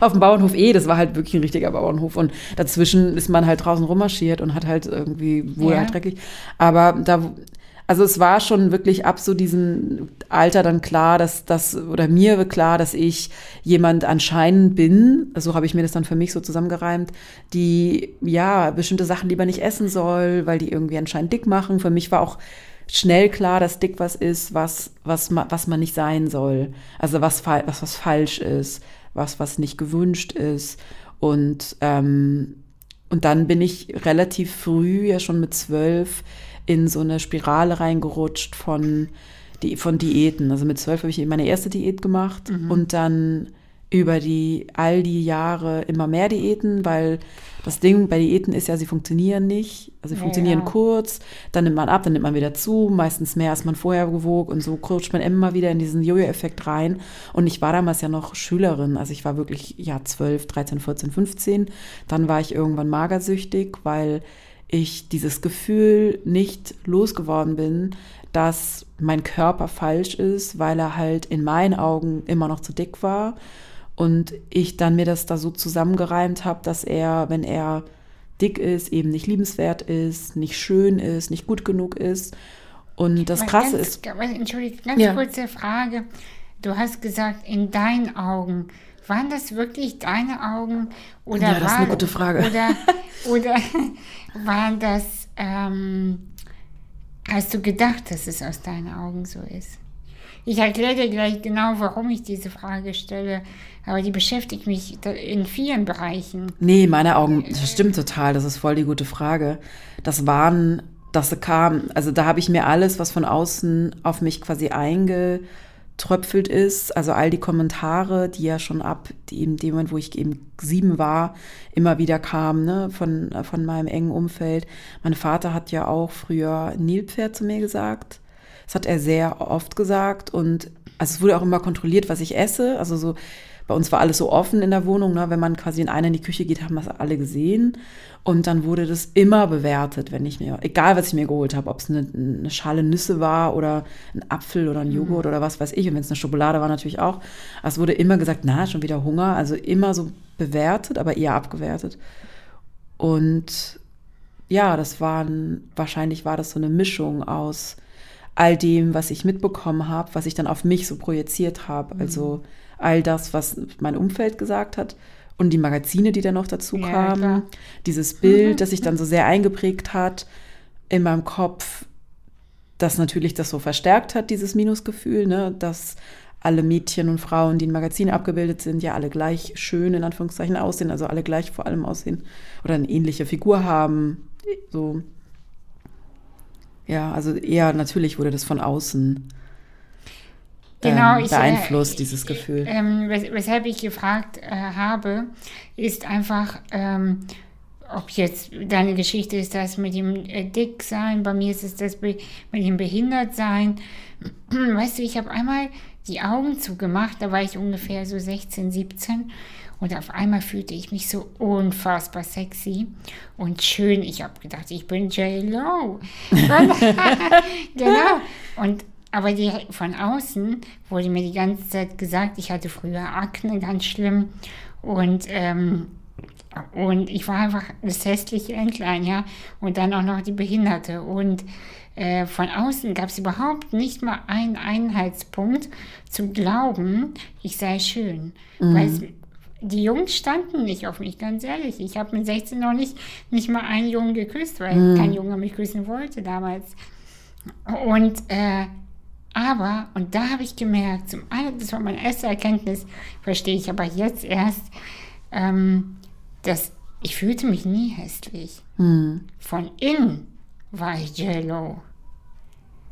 auf dem Bauernhof eh, das war halt wirklich ein richtiger Bauernhof. Und dazwischen ist man halt draußen rummarschiert und hat halt irgendwie, wurde Ja. halt dreckig. Aber da, also es war schon wirklich ab so diesem Alter dann klar, dass das, oder mir klar, dass ich jemand anscheinend bin, so habe ich mir das dann für mich so zusammengereimt, die ja bestimmte Sachen lieber nicht essen soll, weil die irgendwie anscheinend dick machen. Für mich war auch schnell klar, dass dick was ist, was, was, was man nicht sein soll. Also was, was, was falsch ist, was, was nicht gewünscht ist. Und, ähm, und dann bin ich relativ früh, ja schon mit zwölf, in so eine Spirale reingerutscht von, die, von Diäten. Also mit zwölf habe ich meine erste Diät gemacht und dann über die all die Jahre immer mehr Diäten, weil das Ding bei Diäten ist ja, sie funktionieren nicht. Also sie Ja, funktionieren ja. kurz, dann nimmt man ab, dann nimmt man wieder zu, meistens mehr als man vorher gewog und so rutscht man immer wieder in diesen Jojo-Effekt rein. Und ich war damals ja noch Schülerin, also ich war wirklich ja 12, 13, 14, 15. Dann war ich irgendwann magersüchtig, weil ich dieses Gefühl nicht losgeworden bin, dass mein Körper falsch ist, weil er halt in meinen Augen immer noch zu dick war. Und ich dann mir das da so zusammengereimt habe, dass er, wenn er dick ist, eben nicht liebenswert ist, nicht schön ist, nicht gut genug ist. Und das Krasse ganz, ist, aber Entschuldige, ganz Ja. kurze Frage. Du hast gesagt, in deinen Augen. Waren das wirklich deine Augen? Oder Ja, das ist war, eine gute Frage. Oder, oder waren das, ähm, hast du gedacht, dass es aus deinen Augen so ist? Ich erkläre dir gleich genau, warum ich diese Frage stelle, aber die beschäftigt mich in vielen Bereichen. Nee, meine Augen, das stimmt total, das ist voll die gute Frage. Das waren, das kam, also da habe ich mir alles, was von außen auf mich quasi eingetröpfelt ist, also all die Kommentare, die ja schon ab dem, dem Moment, wo ich eben sieben war, immer wieder kamen, ne, von, von meinem engen Umfeld. Mein Vater hat ja auch früher Nilpferd zu mir gesagt. Das hat er sehr oft gesagt und also es wurde auch immer kontrolliert, was ich esse. Also so, bei uns war alles so offen in der Wohnung, ne? wenn man quasi in einer in die Küche geht, haben das alle gesehen. Und dann wurde das immer bewertet, wenn ich mir, egal was ich mir geholt habe, ob es eine, eine Schale Nüsse war oder ein Apfel oder ein Joghurt oder was weiß ich. Und wenn es eine Schokolade war, natürlich auch. Es wurde immer gesagt, na, schon wieder Hunger. Also immer so bewertet, aber eher abgewertet. Und ja, das waren, wahrscheinlich war das so eine Mischung aus all dem, was ich mitbekommen habe, was ich dann auf mich so projiziert habe. Also all das, was mein Umfeld gesagt hat und die Magazine, die dann noch dazu Ja, kamen. klar. Dieses Bild, das sich dann so sehr eingeprägt hat in meinem Kopf, das natürlich das so verstärkt hat, dieses Minusgefühl, ne, dass alle Mädchen und Frauen, die in Magazinen abgebildet sind, ja alle gleich schön in Anführungszeichen aussehen, also alle gleich vor allem aussehen oder eine ähnliche Figur haben. So. Ja, also eher natürlich wurde das von außen Genau, ähm, ich, beeinflusst, äh, dieses Gefühl. Ähm, wes weshalb ich gefragt äh, habe, ist einfach, ähm, ob jetzt deine Geschichte ist das mit dem äh, Dicksein, bei mir ist es das mit dem Behindertsein. Weißt du, ich habe einmal die Augen zugemacht, da war ich ungefähr so 16, 17 und auf einmal fühlte ich mich so unfassbar sexy und schön. Ich habe gedacht, ich bin J-Lo. genau. Und aber die, von außen wurde mir die ganze Zeit gesagt, ich hatte früher Akne, ganz schlimm. Und, ähm, und ich war einfach das hässliche Entlein, ja. Und dann auch noch die Behinderte. Und äh, von außen gab es überhaupt nicht mal einen Einheitspunkt zu glauben, ich sei schön. Weil es, die Jungs standen nicht auf mich, ganz ehrlich. Ich habe mit 16 noch nicht, nicht mal einen Jungen geküsst, weil kein Junge mich küssen wollte damals. Und äh, aber, und da habe ich gemerkt, zum einen, das war meine erste Erkenntnis, verstehe ich aber jetzt erst, ähm, dass ich fühlte mich nie hässlich. Hm. Von innen war ich Jello.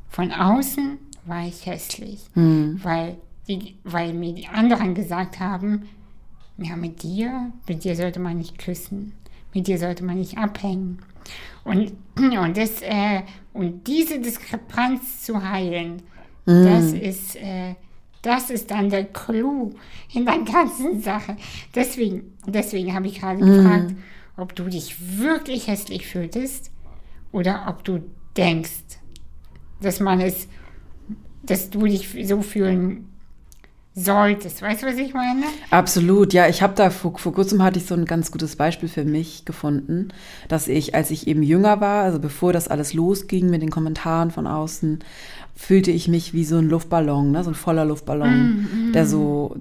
Von außen war ich hässlich. Hm. Weil, die, weil mir die anderen gesagt haben, ja, mit dir, mit dir sollte man nicht küssen. Mit dir sollte man nicht abhängen. Und, und, das, äh, und diese Diskrepanz zu heilen, das ist, äh, das ist dann der Clou in der ganzen Sache. Deswegen, deswegen habe ich gerade gefragt, ob du dich wirklich hässlich fühltest oder ob du denkst, dass man es, dass du dich so fühlen solltest. Weißt du, was ich meine? Absolut, ja. Ich habe da vor, vor kurzem hatte ich so ein ganz gutes Beispiel für mich gefunden, dass ich, als ich eben jünger war, also bevor das alles losging mit den Kommentaren von außen, fühlte ich mich wie so ein Luftballon, ne, so ein voller Luftballon, der so,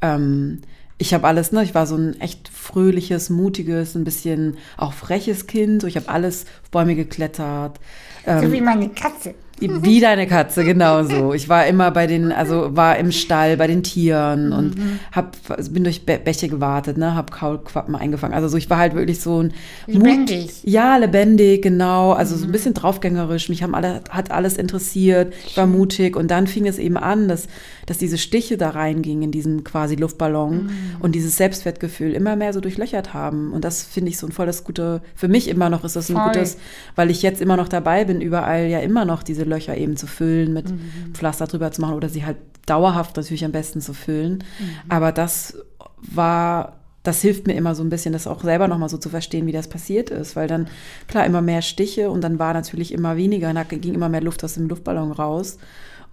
ähm, ich habe alles, ne, ich war so ein echt fröhliches, mutiges, ein bisschen auch freches Kind. So, ich habe alles auf Bäume geklettert. Ähm, so wie meine Katze. Wie deine Katze, genau so. Ich war immer bei den, also war im Stall bei den Tieren und hab, also bin durch Bä- Bäche gewartet, ne, hab Kaulquappen eingefangen. Also so, ich war halt wirklich so ein Lebendig. Mut, ja, lebendig, genau. Also so ein bisschen draufgängerisch. Mich haben alle, hat alles interessiert. Ich war mutig und dann fing es eben an, dass, dass diese Stiche da reingingen in diesen quasi Luftballon und dieses Selbstwertgefühl immer mehr so durchlöchert haben. Und das finde ich so ein volles gute, für mich immer noch ist das ein Voll. gutes, weil ich jetzt immer noch dabei bin, überall ja immer noch diese Löcher eben zu füllen, mit Pflaster drüber zu machen oder sie halt dauerhaft natürlich am besten zu füllen. Aber das war, das hilft mir immer so ein bisschen, das auch selber nochmal so zu verstehen, wie das passiert ist, weil dann, klar, immer mehr Stiche und dann war natürlich immer weniger, da ging immer mehr Luft aus dem Luftballon raus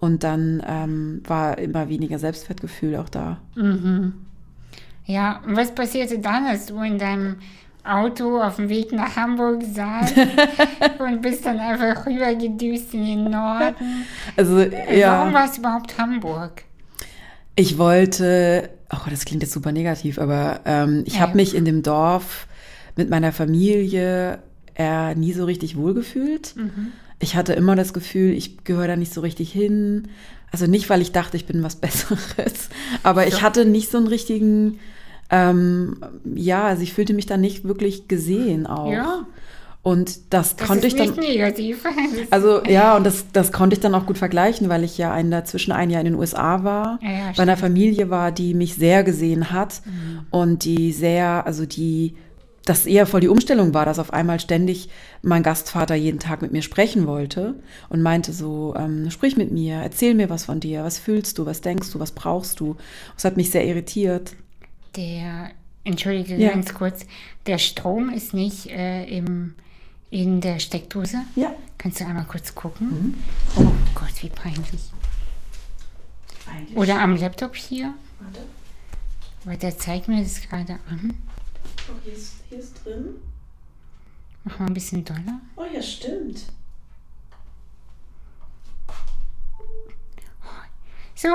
und dann ähm, war immer weniger Selbstwertgefühl auch da. Ja, und was passierte dann, als du in deinem Auto auf dem Weg nach Hamburg saßt und bist dann einfach rübergedüst in den Norden? Also, Warum ja. war es überhaupt Hamburg? Ich wollte, oh, das klingt jetzt super negativ, aber ähm, ich Ja, habe ja. mich in dem Dorf mit meiner Familie eher nie so richtig wohlgefühlt. Mhm. Ich hatte immer das Gefühl, ich gehöre da nicht so richtig hin. Also nicht, weil ich dachte, ich bin was Besseres, aber ich So. hatte nicht so einen richtigen, ähm, ja, also ich fühlte mich da nicht wirklich gesehen auch. Ja. Und das, Das konnte ich dann. nicht negativ. Also ja, und das, das konnte ich dann auch gut vergleichen, weil ich ja ein, dazwischen ein Jahr in den USA war, Ja, ja, bei einer. Familie war, die mich sehr gesehen hat und die sehr, also die, das eher voll die Umstellung war, dass auf einmal ständig mein Gastvater jeden Tag mit mir sprechen wollte und meinte so, ähm, sprich mit mir, erzähl mir was von dir, was fühlst du, was denkst du, was brauchst du. Das hat mich sehr irritiert. Der, entschuldige Ja. ganz kurz, der Strom ist nicht äh, im, in der Steckdose. Ja. Kannst du einmal kurz gucken? Mhm. Oh Gott, wie peinlich. Oder am Laptop hier, Warte, weil der zeigt mir das gerade an. oh, hier, ist, hier ist drin. Mach mal ein bisschen doller. Oh ja, stimmt. So,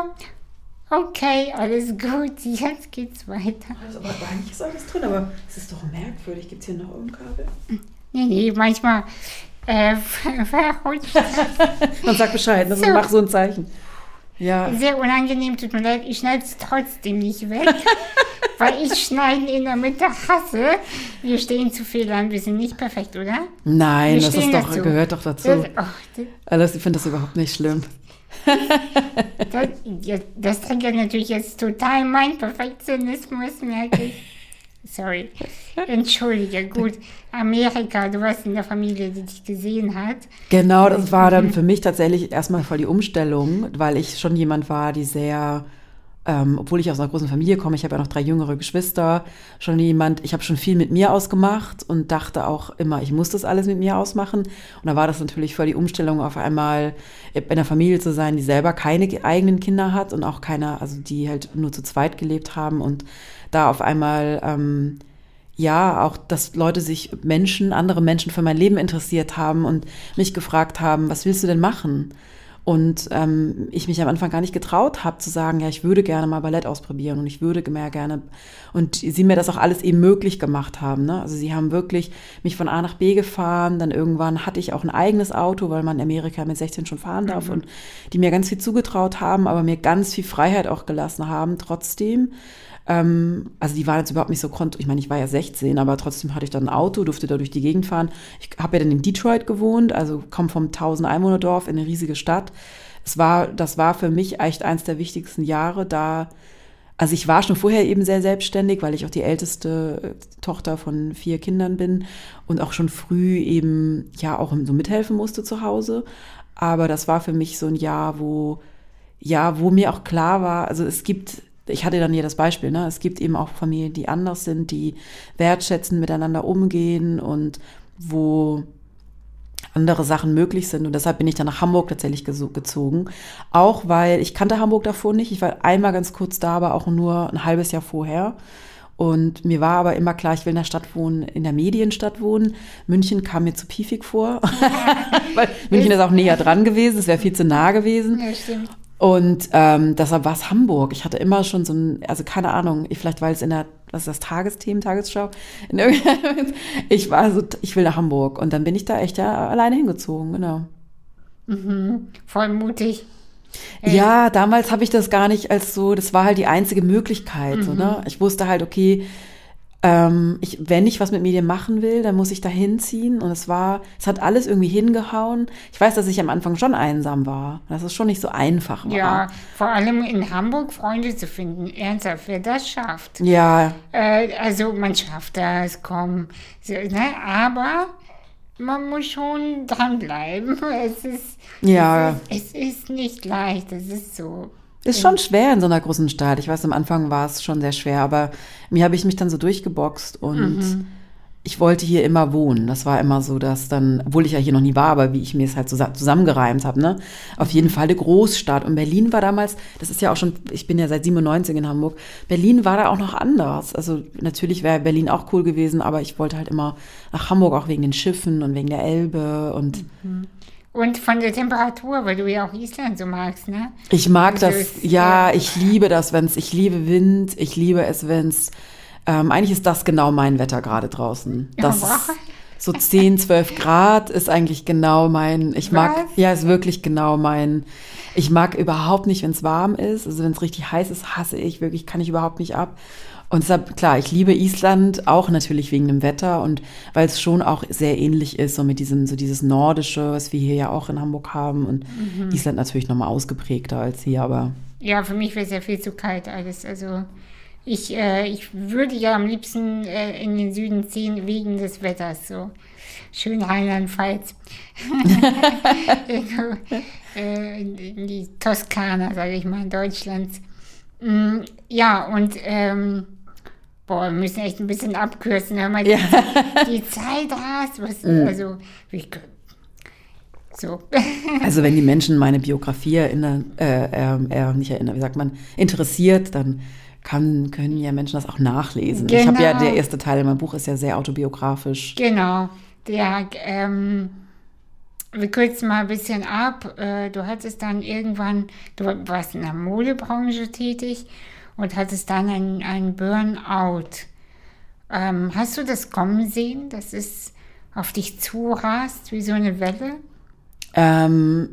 okay, alles gut, jetzt geht's weiter. Also, aber eigentlich ist alles drin, aber es ist doch merkwürdig. Gibt es hier noch ein Kabel? Nee, nee, manchmal äh, ver- verrutscht. Man sagt Bescheid, ne? So. so. mach so ein Zeichen. Ja, Sehr unangenehm, tut mir leid, ich schneide es trotzdem nicht weg, weil ich Schneiden in der Mitte hasse. Wir stehen zu Fehlern, wir sind nicht perfekt, oder? nein, Wir das ist doch, dazu. gehört doch dazu. Das, oh, das, Alles, ich finde das überhaupt nicht schlimm. das, ja, das triggert natürlich jetzt total mein Perfektionismus, merke ich. Sorry. Entschuldige, gut. Amerika, du warst in der Familie, die dich gesehen hat. Genau, das war dann für mich tatsächlich erstmal voll die Umstellung, weil ich schon jemand war, die sehr, ähm, obwohl ich aus einer großen Familie komme, ich habe ja noch drei jüngere Geschwister, schon jemand, ich habe schon viel mit mir ausgemacht und dachte auch immer, ich muss das alles mit mir ausmachen. Und da war das natürlich voll die Umstellung, auf einmal in einer Familie zu sein, die selber keine ge- eigenen Kinder hat und auch keine, also die halt nur zu zweit gelebt haben und da auf einmal ähm, ja, auch, dass Leute sich Menschen, andere Menschen für mein Leben interessiert haben und mich gefragt haben, was willst du denn machen? Und ähm, ich mich am Anfang gar nicht getraut habe zu sagen, ja, ich würde gerne mal Ballett ausprobieren und ich würde mehr gerne. Und sie mir das auch alles eben möglich gemacht haben. Ne? Also sie haben wirklich mich von A nach B gefahren. Dann irgendwann hatte ich auch ein eigenes Auto, weil man in Amerika mit 16 schon fahren darf und die mir ganz viel zugetraut haben, aber mir ganz viel Freiheit auch gelassen haben trotzdem. Ähm, also die waren jetzt überhaupt nicht so kont. Ich meine, ich war ja 16, aber trotzdem hatte ich dann ein Auto, durfte da durch die Gegend fahren. Ich habe ja dann in Detroit gewohnt, also komme vom 1000 Einwohnerdorf in eine riesige Stadt. Es war, das war für mich echt eins der wichtigsten Jahre, da also ich war schon vorher eben sehr selbstständig, weil ich auch die älteste äh, Tochter von vier Kindern bin und auch schon früh eben ja auch so mithelfen musste zu Hause. Aber das war für mich so ein Jahr, wo ja, wo mir auch klar war, also es gibt, ich hatte dann hier das Beispiel, ne, es gibt eben auch Familien, die anders sind, die wertschätzen, miteinander umgehen und wo andere Sachen möglich sind. Und deshalb bin ich dann nach Hamburg tatsächlich gezogen. Auch weil ich kannte Hamburg davor nicht. Ich war einmal ganz kurz da, aber auch nur ein halbes Jahr vorher. Und mir war aber immer klar, ich will in der Stadt wohnen, in der Medienstadt wohnen. München kam mir zu piefig vor, weil München ist auch näher dran gewesen, es wäre viel zu nah gewesen. Ja, stimmt. Und ähm, deshalb war es Hamburg. Ich hatte immer schon so ein, also keine Ahnung, ich, vielleicht weil es in der, was ist das, Tagesthemen, Tagesschau? In ich war so, ich will nach Hamburg. Und dann bin ich da echt ja alleine hingezogen, genau. Voll mutig. Äh, Ja, damals habe ich das gar nicht als so, das war halt die einzige Möglichkeit. So, ne? Ich wusste halt, okay, ähm, ich, wenn ich was mit Medien machen will, dann muss ich da hinziehen. Und es war, es hat alles irgendwie hingehauen. Ich weiß, dass ich am Anfang schon einsam war. Dass es schon nicht so einfach war. Ja, vor allem in Hamburg Freunde zu finden. Ernsthaft, wer das schafft. Ja, Äh, also man schafft das, komm. So, ne? Aber man muss schon dranbleiben. Es ist, Ja. es ist, es ist nicht leicht, es ist so. Ist schon schwer in so einer großen Stadt. Ich weiß, am Anfang war es schon sehr schwer, aber mir habe ich mich dann so durchgeboxt und ich wollte hier immer wohnen. Das war immer so, dass dann, obwohl ich ja hier noch nie war, aber wie ich mir es halt zusa- zusammengereimt habe, ne? Auf jeden Fall eine Großstadt. Und Berlin war damals, das ist ja auch schon, ich bin ja seit 97 in Hamburg, Berlin war da auch noch anders. Also natürlich wäre Berlin auch cool gewesen, aber ich wollte halt immer nach Hamburg auch wegen den Schiffen und wegen der Elbe und Und von der Temperatur, weil du ja auch Island so magst, ne? Ich mag Also das, ja, ich liebe das, wenn es, ich liebe Wind, ich liebe es, wenn es, ähm, eigentlich ist das genau mein Wetter gerade draußen. Das wow. ist so 10, 12 Grad ist eigentlich genau mein, ich mag, Was? ja, ist wirklich genau mein, ich mag überhaupt nicht, wenn es warm ist, also wenn es richtig heiß ist, hasse ich wirklich, kann ich überhaupt nicht ab. Und deshalb, klar, ich liebe Island auch natürlich wegen dem Wetter und weil es schon auch sehr ähnlich ist, so mit diesem, so dieses Nordische, was wir hier ja auch in Hamburg haben und Mhm. Island natürlich nochmal ausgeprägter als hier, aber Ja, für mich wäre es ja viel zu kalt alles. Also ich, äh, ich würde ja am liebsten äh, in den Süden ziehen wegen des Wetters. So schön Rheinland-Pfalz. Äh, in in die Toskana, sage ich mal, Deutschlands. Mm, ja, und ähm, boah, wir müssen echt ein bisschen abkürzen. Hör mal, die, die Zeit hast. Was, Also, wie, so. Also wenn die Menschen meine Biografie erinnern, äh, äh, nicht erinnern, wie sagt man, interessiert, dann kann, können ja Menschen das auch nachlesen. Ich habe ja, Genau. der erste Teil in meinem Buch ist ja sehr autobiografisch. Genau. Der, ähm, wir kürzen mal ein bisschen ab. Äh, du hattest dann irgendwann, du warst in der Modebranche tätig und hattest dann einen, einen Burnout. Ähm, hast du das kommen sehen, dass es auf dich zurast wie so eine Welle? Ähm,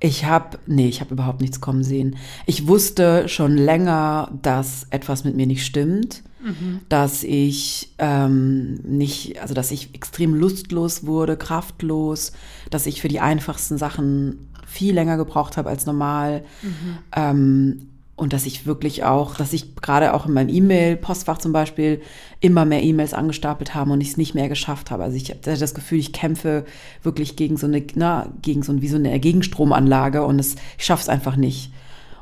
ich habe, nee, ich habe überhaupt nichts kommen sehen. Ich wusste schon länger, dass etwas mit mir nicht stimmt, dass ich ähm, nicht, also dass ich extrem lustlos wurde, kraftlos, dass ich für die einfachsten Sachen viel länger gebraucht habe als normal. Ähm, und dass ich wirklich auch, dass ich gerade auch in meinem E-Mail-Postfach zum Beispiel immer mehr E-Mails angestapelt habe und ich es nicht mehr geschafft habe. Also ich hatte das Gefühl, ich kämpfe wirklich gegen so eine, na, gegen so ein, wie so eine Gegenstromanlage und es, ich schaffe es einfach nicht.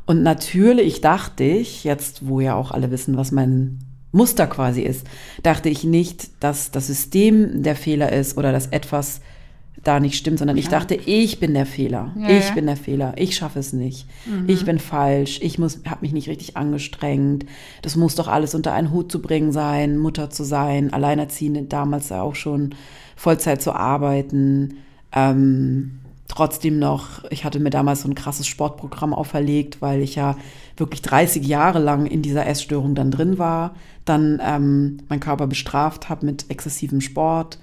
Und natürlich dachte ich, jetzt wo ja auch alle wissen, was mein Muster quasi ist, dachte ich nicht, dass das System der Fehler ist oder dass etwas da nicht stimmt, sondern ich dachte, ich bin der Fehler. Ja, ich ja. bin der Fehler. Ich schaffe es nicht. Ich bin falsch. Ich muss, habe mich nicht richtig angestrengt. Das muss doch alles unter einen Hut zu bringen sein, Mutter zu sein, alleinerziehend damals ja auch schon Vollzeit zu arbeiten. Ähm, trotzdem noch, ich hatte mir damals so ein krasses Sportprogramm auferlegt, weil ich ja wirklich 30 Jahre lang in dieser Essstörung dann drin war, dann ähm, meinen Körper bestraft habe mit exzessivem Sport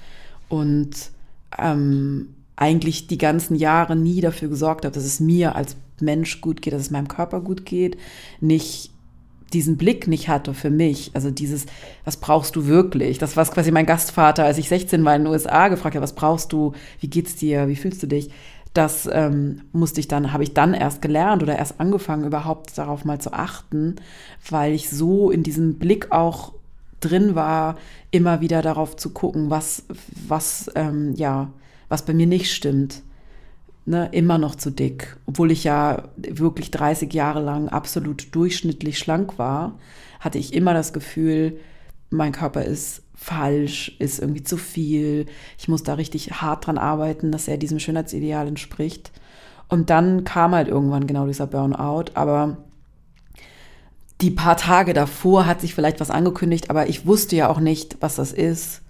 und ähm, eigentlich die ganzen Jahre nie dafür gesorgt habe, dass es mir als Mensch gut geht, dass es meinem Körper gut geht, nicht diesen Blick nicht hatte für mich, also dieses, was brauchst du wirklich? Das war quasi mein Gastvater, als ich 16 war in den USA gefragt habe, was brauchst du? Wie geht's dir? Wie fühlst du dich? Das ähm, musste ich dann, habe ich dann erst gelernt oder erst angefangen, überhaupt darauf mal zu achten, weil ich so in diesem Blick auch drin war, immer wieder darauf zu gucken, was, was, ähm, ja, was bei mir nicht stimmt. Ne, immer noch zu dick, obwohl ich ja wirklich 30 Jahre lang absolut durchschnittlich schlank war, hatte ich immer das Gefühl, mein Körper ist falsch, ist irgendwie zu viel. Ich muss da richtig hart dran arbeiten, dass er diesem Schönheitsideal entspricht. Und dann kam halt irgendwann genau dieser Burnout, aber die paar Tage davor hat sich vielleicht was angekündigt, aber ich wusste ja auch nicht, was das ist.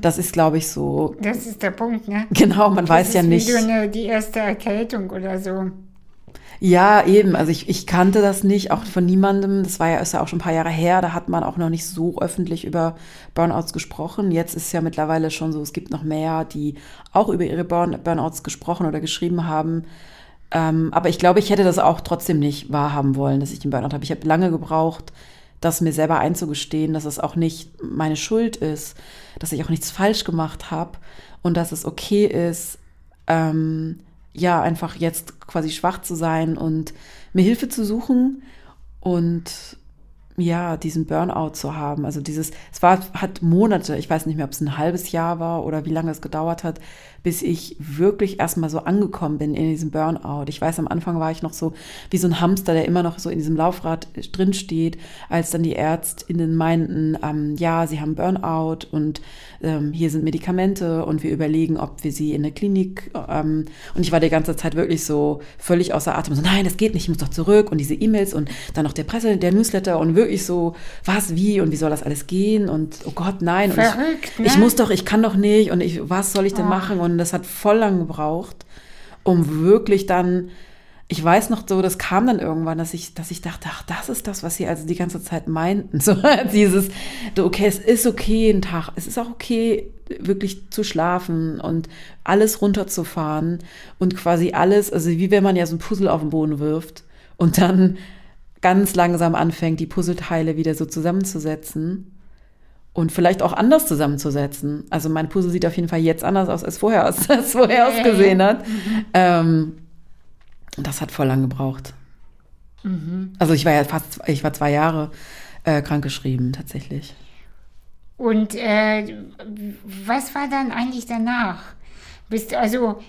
Das ist, glaube ich, so, Das ist der Punkt, ne? genau, man weiß das ja ist nicht. Wie so eine, die erste Erkältung oder so. Ja, eben. Also ich, ich kannte das nicht, auch von niemandem. Das war ja, ist ja auch schon ein paar Jahre her. Da hat man auch noch nicht so öffentlich über Burnouts gesprochen. Jetzt ist ja mittlerweile schon so, es gibt noch mehr, die auch über ihre Burn Burnouts gesprochen oder geschrieben haben. Ähm, aber ich glaube, ich hätte das auch trotzdem nicht wahrhaben wollen, dass ich den Burnout habe. Ich habe lange gebraucht, das mir selber einzugestehen, dass es auch nicht meine Schuld ist, dass ich auch nichts falsch gemacht habe und dass es okay ist, ähm, ja, einfach jetzt quasi schwach zu sein und mir Hilfe zu suchen und ja, diesen Burnout zu haben. Also dieses, es war, hat Monate, ich weiß nicht mehr, ob es ein halbes Jahr war oder wie lange es gedauert hat, bis ich wirklich erstmal so angekommen bin in diesem Burnout. Ich weiß, am Anfang war ich noch so wie so ein Hamster, der immer noch so in diesem Laufrad drin steht, als dann die ÄrztInnen meinten, ähm, ja, sie haben Burnout und ähm, hier sind Medikamente und wir überlegen, ob wir sie in eine Klinik ähm, und ich war die ganze Zeit wirklich so völlig außer Atem, so nein, das geht nicht, ich muss doch zurück und diese E-Mails und dann noch der Presse, der Newsletter und wirklich so, was, wie und wie soll das alles gehen und oh Gott, nein. Und Verrückt, ich, ne? ich muss doch, ich kann doch nicht und ich, was soll ich denn Oh. machen und das hat voll lang gebraucht um wirklich dann ich weiß noch so, das kam dann irgendwann, dass ich, dass ich dachte, ach, das ist das, was sie also die ganze Zeit meinten. So dieses, okay, es ist okay ein Tag, es ist auch okay, wirklich zu schlafen und alles runterzufahren und quasi alles, also wie wenn man ja so ein Puzzle auf den Boden wirft und dann ganz langsam anfängt, die Puzzleteile wieder so zusammenzusetzen und vielleicht auch anders zusammenzusetzen. Also mein Puzzle sieht auf jeden Fall jetzt anders aus, als vorher, aus, als vorher ausgesehen hat. Mhm. Ähm, das hat voll lang gebraucht. Mhm. Also ich war ja fast, ich war zwei Jahre äh, krankgeschrieben tatsächlich. Und äh, was war dann eigentlich danach? Bist du, also,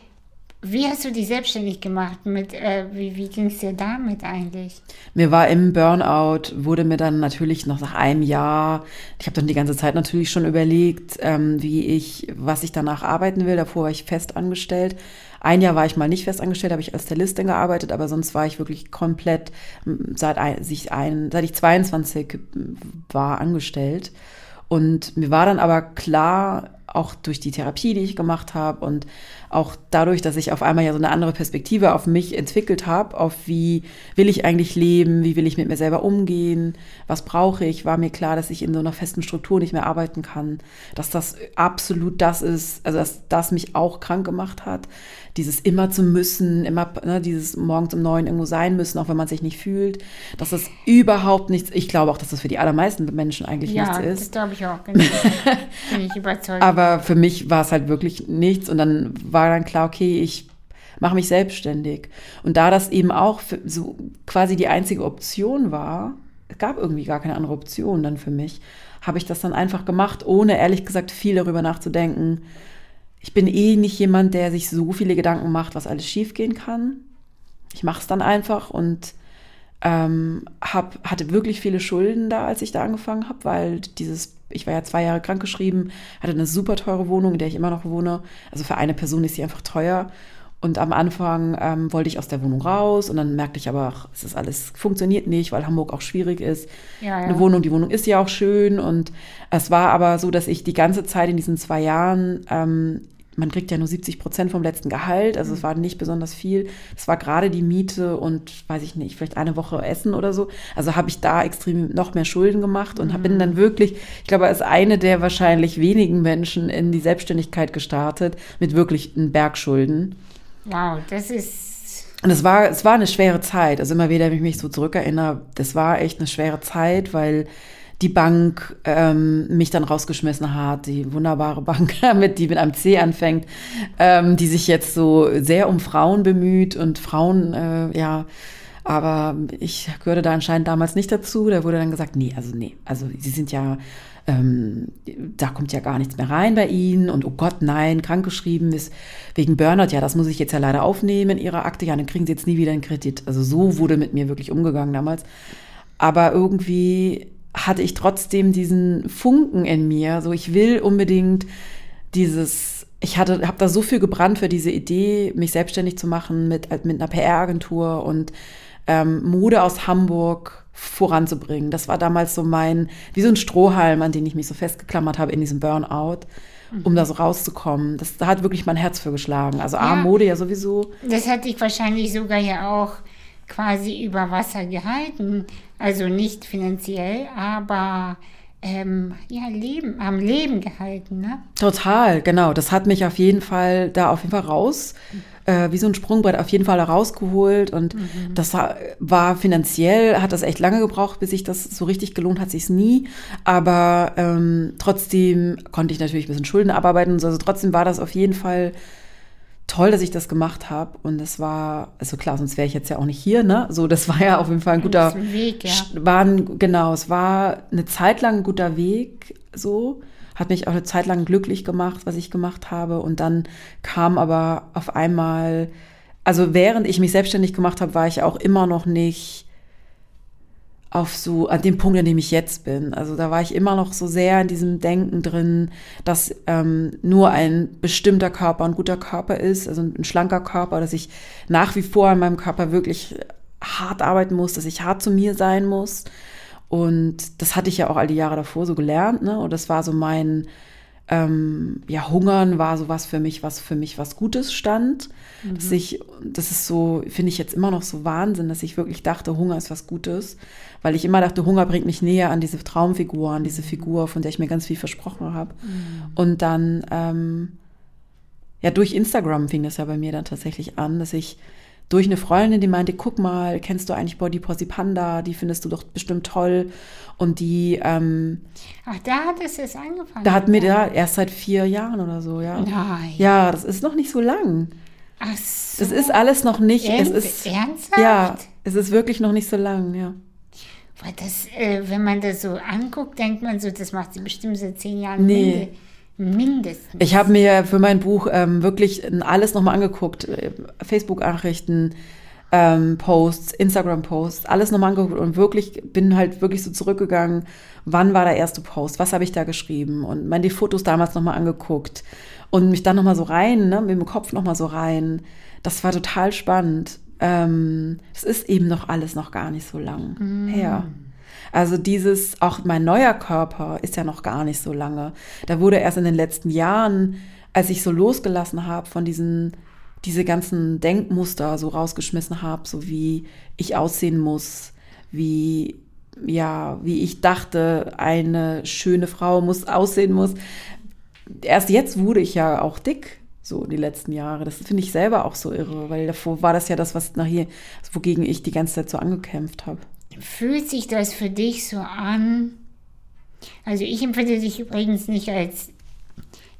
wie hast du dich selbstständig gemacht? Mit, äh, wie wie ging es dir damit eigentlich? Mir war im Burnout, wurde mir dann natürlich noch nach einem Jahr, ich habe dann die ganze Zeit natürlich schon überlegt, ähm, wie ich, was ich danach arbeiten will. Davor war ich fest angestellt ein Jahr war ich mal nicht festangestellt, habe ich als Stylistin gearbeitet, aber sonst war ich wirklich komplett seit, ein, seit ich 22 war angestellt. Und mir war dann aber klar, auch durch die Therapie, die ich gemacht habe und auch dadurch, dass ich auf einmal ja so eine andere Perspektive auf mich entwickelt habe, auf wie will ich eigentlich leben, wie will ich mit mir selber umgehen, was brauche ich, war mir klar, dass ich in so einer festen Struktur nicht mehr arbeiten kann, dass das absolut das ist, also dass das mich auch krank gemacht hat, dieses immer zu müssen, immer ne, dieses morgens um neun irgendwo sein müssen, auch wenn man sich nicht fühlt, dass das überhaupt nichts, ich glaube auch, dass das für die allermeisten Menschen eigentlich ja, nichts ist. Ja, das glaube ich auch, genau. bin ich überzeugt. Aber für mich war es halt wirklich nichts und dann war dann klar, okay, ich mache mich selbstständig. Und da das eben auch so quasi die einzige Option war, es gab irgendwie gar keine andere Option dann für mich, habe ich das dann einfach gemacht, ohne ehrlich gesagt viel darüber nachzudenken, ich bin eh nicht jemand, der sich so viele Gedanken macht, was alles schiefgehen kann. Ich mache es dann einfach und ähm, hab, hatte wirklich viele Schulden da, als ich da angefangen habe, weil dieses, ich war ja zwei Jahre krankgeschrieben, hatte eine super teure Wohnung, in der ich immer noch wohne. Also für eine Person ist sie einfach teuer. Und am Anfang ähm, wollte ich aus der Wohnung raus und dann merkte ich aber, ach, es ist alles funktioniert nicht, weil Hamburg auch schwierig ist. Ja, ja. Eine Wohnung, die Wohnung ist ja auch schön und es war aber so, dass ich die ganze Zeit in diesen zwei Jahren ähm, man kriegt ja nur 70 Prozent vom letzten Gehalt, also es mhm. war nicht besonders viel. Es war gerade die Miete und weiß ich nicht, vielleicht eine Woche Essen oder so. Also habe ich da extrem noch mehr Schulden gemacht und mhm. bin dann wirklich, ich glaube, als eine der wahrscheinlich wenigen Menschen in die Selbstständigkeit gestartet mit wirklich einen Bergschulden. Wow, das ist und es war, es war eine schwere Zeit. Also immer wieder, wenn ich mich so zurückerinnere, das war echt eine schwere Zeit, weil die Bank ähm, mich dann rausgeschmissen hat, die wunderbare Bank, mit, die mit einem C anfängt, ähm, die sich jetzt so sehr um Frauen bemüht und Frauen, äh, ja, aber ich gehörte da anscheinend damals nicht dazu. Da wurde dann gesagt, nee, also nee, also sie sind ja, ähm, da kommt ja gar nichts mehr rein bei ihnen und oh Gott, nein, krankgeschrieben ist wegen Burnout, ja, das muss ich jetzt ja leider aufnehmen in ihrer Akte, ja, dann kriegen sie jetzt nie wieder einen Kredit. Also so wurde mit mir wirklich umgegangen damals. Aber irgendwie hatte ich trotzdem diesen Funken in mir. So, ich will unbedingt dieses, ich hatte, habe da so viel gebrannt für diese Idee, mich selbstständig zu machen mit, mit einer PR-Agentur und ähm, Mode aus Hamburg voranzubringen. Das war damals so mein, wie so ein Strohhalm, an den ich mich so festgeklammert habe in diesem Burnout, um mhm. da so rauszukommen. Das, da hat wirklich mein Herz für geschlagen. Also ja, A, Mode ja sowieso. Das hat dich wahrscheinlich sogar ja auch quasi über Wasser gehalten. Also nicht finanziell, aber ähm, ja, Leben, am Leben gehalten, ne? Total, genau. Das hat mich auf jeden Fall da auf jeden Fall raus, äh, wie so ein Sprungbrett auf jeden Fall da rausgeholt. Und mhm. das war finanziell, hat das echt lange gebraucht, bis sich das so richtig gelohnt hat, sich es nie. Aber ähm, trotzdem konnte ich natürlich ein bisschen Schulden abarbeiten. Also trotzdem war das auf jeden Fall toll, dass ich das gemacht habe. Und es war, also klar, sonst wäre ich jetzt ja auch nicht hier, ne? So, das war ja auf jeden Fall ein guter Weg, ja. War ein, genau, es war eine Zeit lang ein guter Weg, so. Hat mich auch eine Zeit lang glücklich gemacht, was ich gemacht habe. Und dann kam aber auf einmal, also während ich mich selbstständig gemacht habe, war ich auch immer noch nicht auf so, an dem Punkt, an dem ich jetzt bin. Also da war ich immer noch so sehr in diesem Denken drin, dass ähm, nur ein bestimmter Körper ein guter Körper ist, also ein schlanker Körper, dass ich nach wie vor an meinem Körper wirklich hart arbeiten muss, dass ich hart zu mir sein muss. Und das hatte ich ja auch all die Jahre davor so gelernt, ne? Und das war so mein, ähm, ja, Hungern war sowas für mich, was für mich was Gutes stand. Mhm. Dass ich, das ist so, finde ich jetzt immer noch so Wahnsinn, dass ich wirklich dachte, Hunger ist was Gutes. Weil ich immer dachte, Hunger bringt mich näher an diese Traumfigur, an diese Figur, von der ich mir ganz viel versprochen habe. Mhm. Und dann, ähm, ja, durch Instagram fing das ja bei mir dann tatsächlich an, dass ich durch eine Freundin, die meinte, guck mal, kennst du eigentlich Body Posy Panda? Die findest du doch bestimmt toll. Und die. Ähm, Ach, da hat es jetzt angefangen. Da hat mir da erst seit vier Jahren oder so, ja. Nein. Ja, das ist noch nicht so lang. Ach so. Das ist alles noch nicht. Ernst, es ist, ernsthaft? Ja, es ist wirklich noch nicht so lang, ja. Weil das, äh, wenn man das so anguckt, denkt man so, das macht sie bestimmt seit zehn Jahren. Nee. Mindestens. Ich habe mir für mein Buch ähm, wirklich alles nochmal angeguckt. Äh, Facebook-Nachrichten, ähm, Posts, Instagram-Posts, alles nochmal angeguckt und wirklich bin halt wirklich so zurückgegangen. Wann war der erste Post? Was habe ich da geschrieben? Und meine die Fotos damals nochmal angeguckt und mich dann nochmal so rein, ne, mit dem Kopf nochmal so rein. Das war total spannend. Ähm, es ist eben noch alles noch gar nicht so lang mm. her. Also dieses, auch mein neuer Körper ist ja noch gar nicht so lange. Da wurde erst in den letzten Jahren, als ich so losgelassen habe von diesen, diese ganzen Denkmuster so rausgeschmissen habe, so wie ich aussehen muss, wie ja, wie ich dachte, eine schöne Frau muss aussehen muss. Erst jetzt wurde ich ja auch dick, so die letzten Jahre. Das finde ich selber auch so irre, weil davor war das ja das, was nachher, wogegen ich die ganze Zeit so angekämpft habe fühlt sich das für dich so an? Also ich empfinde dich übrigens nicht als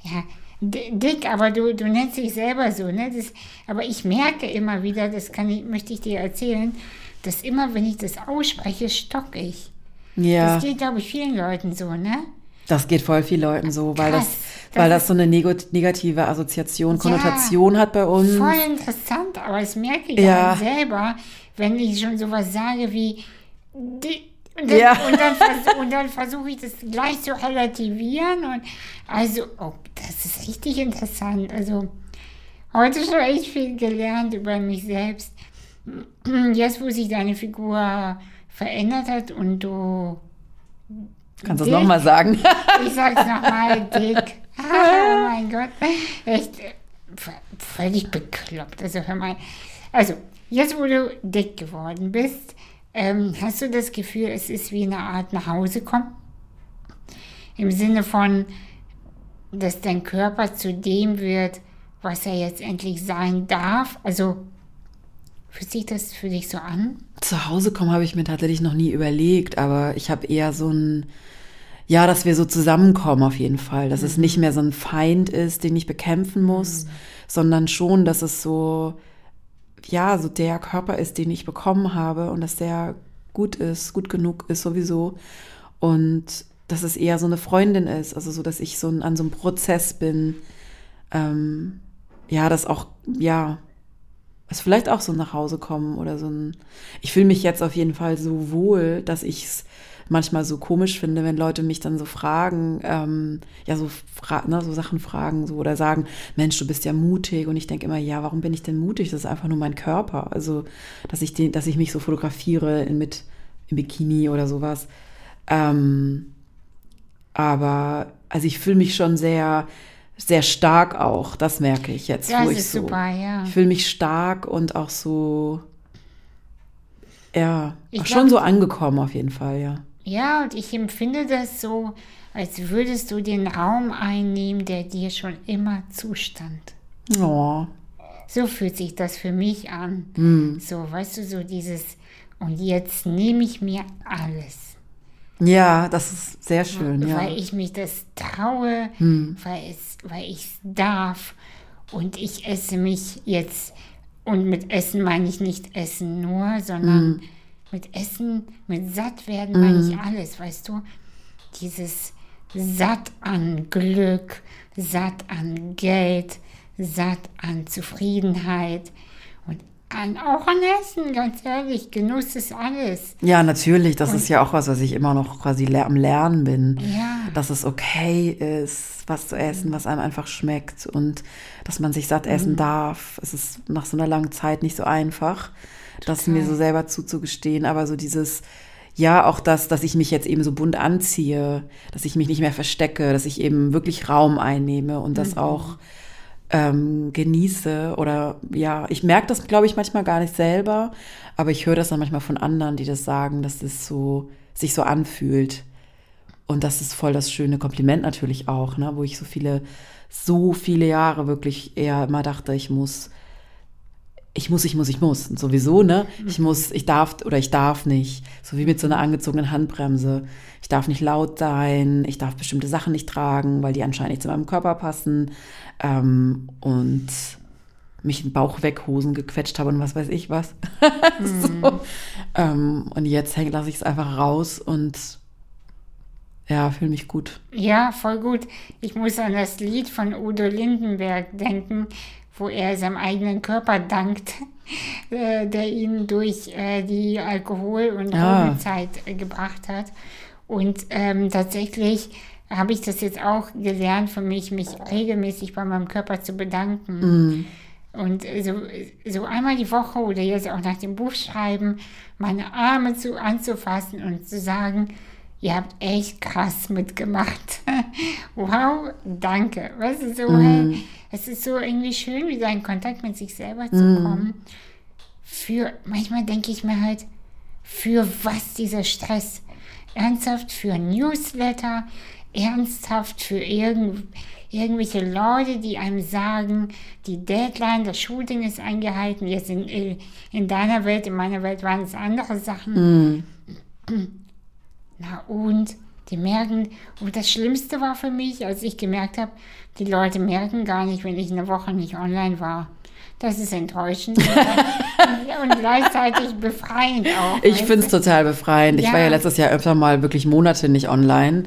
ja, dick, aber du, du nennst dich selber so. Ne? Das, aber ich merke immer wieder, das kann ich, möchte ich dir erzählen, dass immer, wenn ich das ausspreche, stock ich. Ja. Das geht, glaube ich, vielen Leuten so, ne? Das geht voll vielen Leuten so, weil Krass, das, weil das, so eine negative Assoziation, Konnotation ja, hat bei uns. Voll interessant, aber das merke ich ja selber, wenn ich schon sowas sage wie, die, und dann, ja. und dann, vers dann versuche ich das gleich zu relativieren. Und also, oh, das ist richtig interessant. Also, heute schon echt viel gelernt über mich selbst. Jetzt, wo sich deine Figur verändert hat und du. Kannst du es nochmal sagen? ich sag's nochmal, dick. oh mein Gott. Echt völlig bekloppt. Also, hör mal. Also, jetzt, wo du dick geworden bist, ähm, hast du das Gefühl, es ist wie eine Art nach Hause kommen? Im Sinne von, dass dein Körper zu dem wird, was er jetzt endlich sein darf? Also fühlt sich das für dich so an? Zu Hause kommen habe ich mir tatsächlich noch nie überlegt, aber ich habe eher so ein, ja, dass wir so zusammenkommen auf jeden Fall, dass mhm. es nicht mehr so ein Feind ist, den ich bekämpfen muss, mhm. sondern schon, dass es so ja, so der Körper ist, den ich bekommen habe und dass der gut ist, gut genug ist sowieso. Und dass es eher so eine Freundin ist, also so, dass ich so an so einem Prozess bin. Ähm, ja, das auch, ja, es vielleicht auch so nach Hause kommen oder so ein. Ich fühle mich jetzt auf jeden Fall so wohl, dass ich es manchmal so komisch finde, wenn Leute mich dann so fragen, ähm, ja, so, fra ne, so Sachen fragen so, oder sagen, Mensch, du bist ja mutig. Und ich denke immer, ja, warum bin ich denn mutig? Das ist einfach nur mein Körper. Also, dass ich, den, dass ich mich so fotografiere in, mit im Bikini oder sowas. Ähm, aber, also ich fühle mich schon sehr, sehr stark auch. Das merke ich jetzt. Das wo ist ich so, super, ja. Ich fühle mich stark und auch so, ja, ich schon so angekommen auf jeden Fall, ja. Ja, und ich empfinde das so, als würdest du den Raum einnehmen, der dir schon immer zustand. Oh. So fühlt sich das für mich an. Mm. So, weißt du, so dieses, und jetzt nehme ich mir alles. Ja, das ist sehr schön. Weil, ja. weil ich mich das traue, mm. weil, es, weil ich es darf. Und ich esse mich jetzt, und mit Essen meine ich nicht Essen nur, sondern mm mit Essen, mit Sattwerden mhm. meine ich alles, weißt du? Dieses satt an Glück, satt an Geld, satt an Zufriedenheit und an, auch an Essen, ganz ehrlich. Genuss ist alles. Ja, natürlich. Das und, ist ja auch was, was ich immer noch quasi am Lernen bin. Ja. Dass es okay ist, was zu essen, was einem einfach schmeckt und dass man sich satt essen mhm. darf. Es ist nach so einer langen Zeit nicht so einfach das mir so selber zuzugestehen, aber so dieses, ja, auch das, dass ich mich jetzt eben so bunt anziehe, dass ich mich nicht mehr verstecke, dass ich eben wirklich Raum einnehme und das mhm. auch ähm, genieße. Oder ja, ich merke das, glaube ich, manchmal gar nicht selber, aber ich höre das dann manchmal von anderen, die das sagen, dass es so sich so anfühlt. Und das ist voll das schöne Kompliment natürlich auch, ne? wo ich so viele, so viele Jahre wirklich eher immer dachte, ich muss ich muss, ich muss, ich muss. Und sowieso, ne? Ich muss, ich darf oder ich darf nicht. So wie mit so einer angezogenen Handbremse. Ich darf nicht laut sein, ich darf bestimmte Sachen nicht tragen, weil die anscheinend nicht zu meinem Körper passen. Ähm, und mich in Bauch weghosen gequetscht habe und was weiß ich was. so. Mhm. ähm, und jetzt lasse ich es einfach raus und ja, fühle mich gut. Ja, voll gut. Ich muss an das Lied von Udo Lindenberg denken wo er seinem eigenen Körper dankt, äh, der ihn durch äh, die Alkohol- und ja. Zeit äh, gebracht hat. Und ähm, tatsächlich habe ich das jetzt auch gelernt für mich, mich regelmäßig bei meinem Körper zu bedanken. Mm. Und so, so einmal die Woche oder jetzt auch nach dem Buchschreiben meine Arme zu, anzufassen und zu sagen, ihr habt echt krass mitgemacht. wow, danke. Weißt du, so, mm. es ist so irgendwie schön, wieder in Kontakt mit sich selber zu mm. kommen. Für, manchmal denke ich mir halt, für was dieser Stress? Ernsthaft für Newsletter? Ernsthaft für irgend, irgendwelche Leute, die einem sagen, die Deadline, das Shooting ist eingehalten. Jetzt in, in deiner Welt, in meiner Welt waren es andere Sachen. Mm. Na und? Die merken, und das Schlimmste war für mich, als ich gemerkt habe, die Leute merken gar nicht, wenn ich eine Woche nicht online war. Das ist enttäuschend und gleichzeitig befreiend auch. Ich finde es total befreiend. Ja. Ich war ja letztes Jahr öfter mal wirklich Monate nicht online.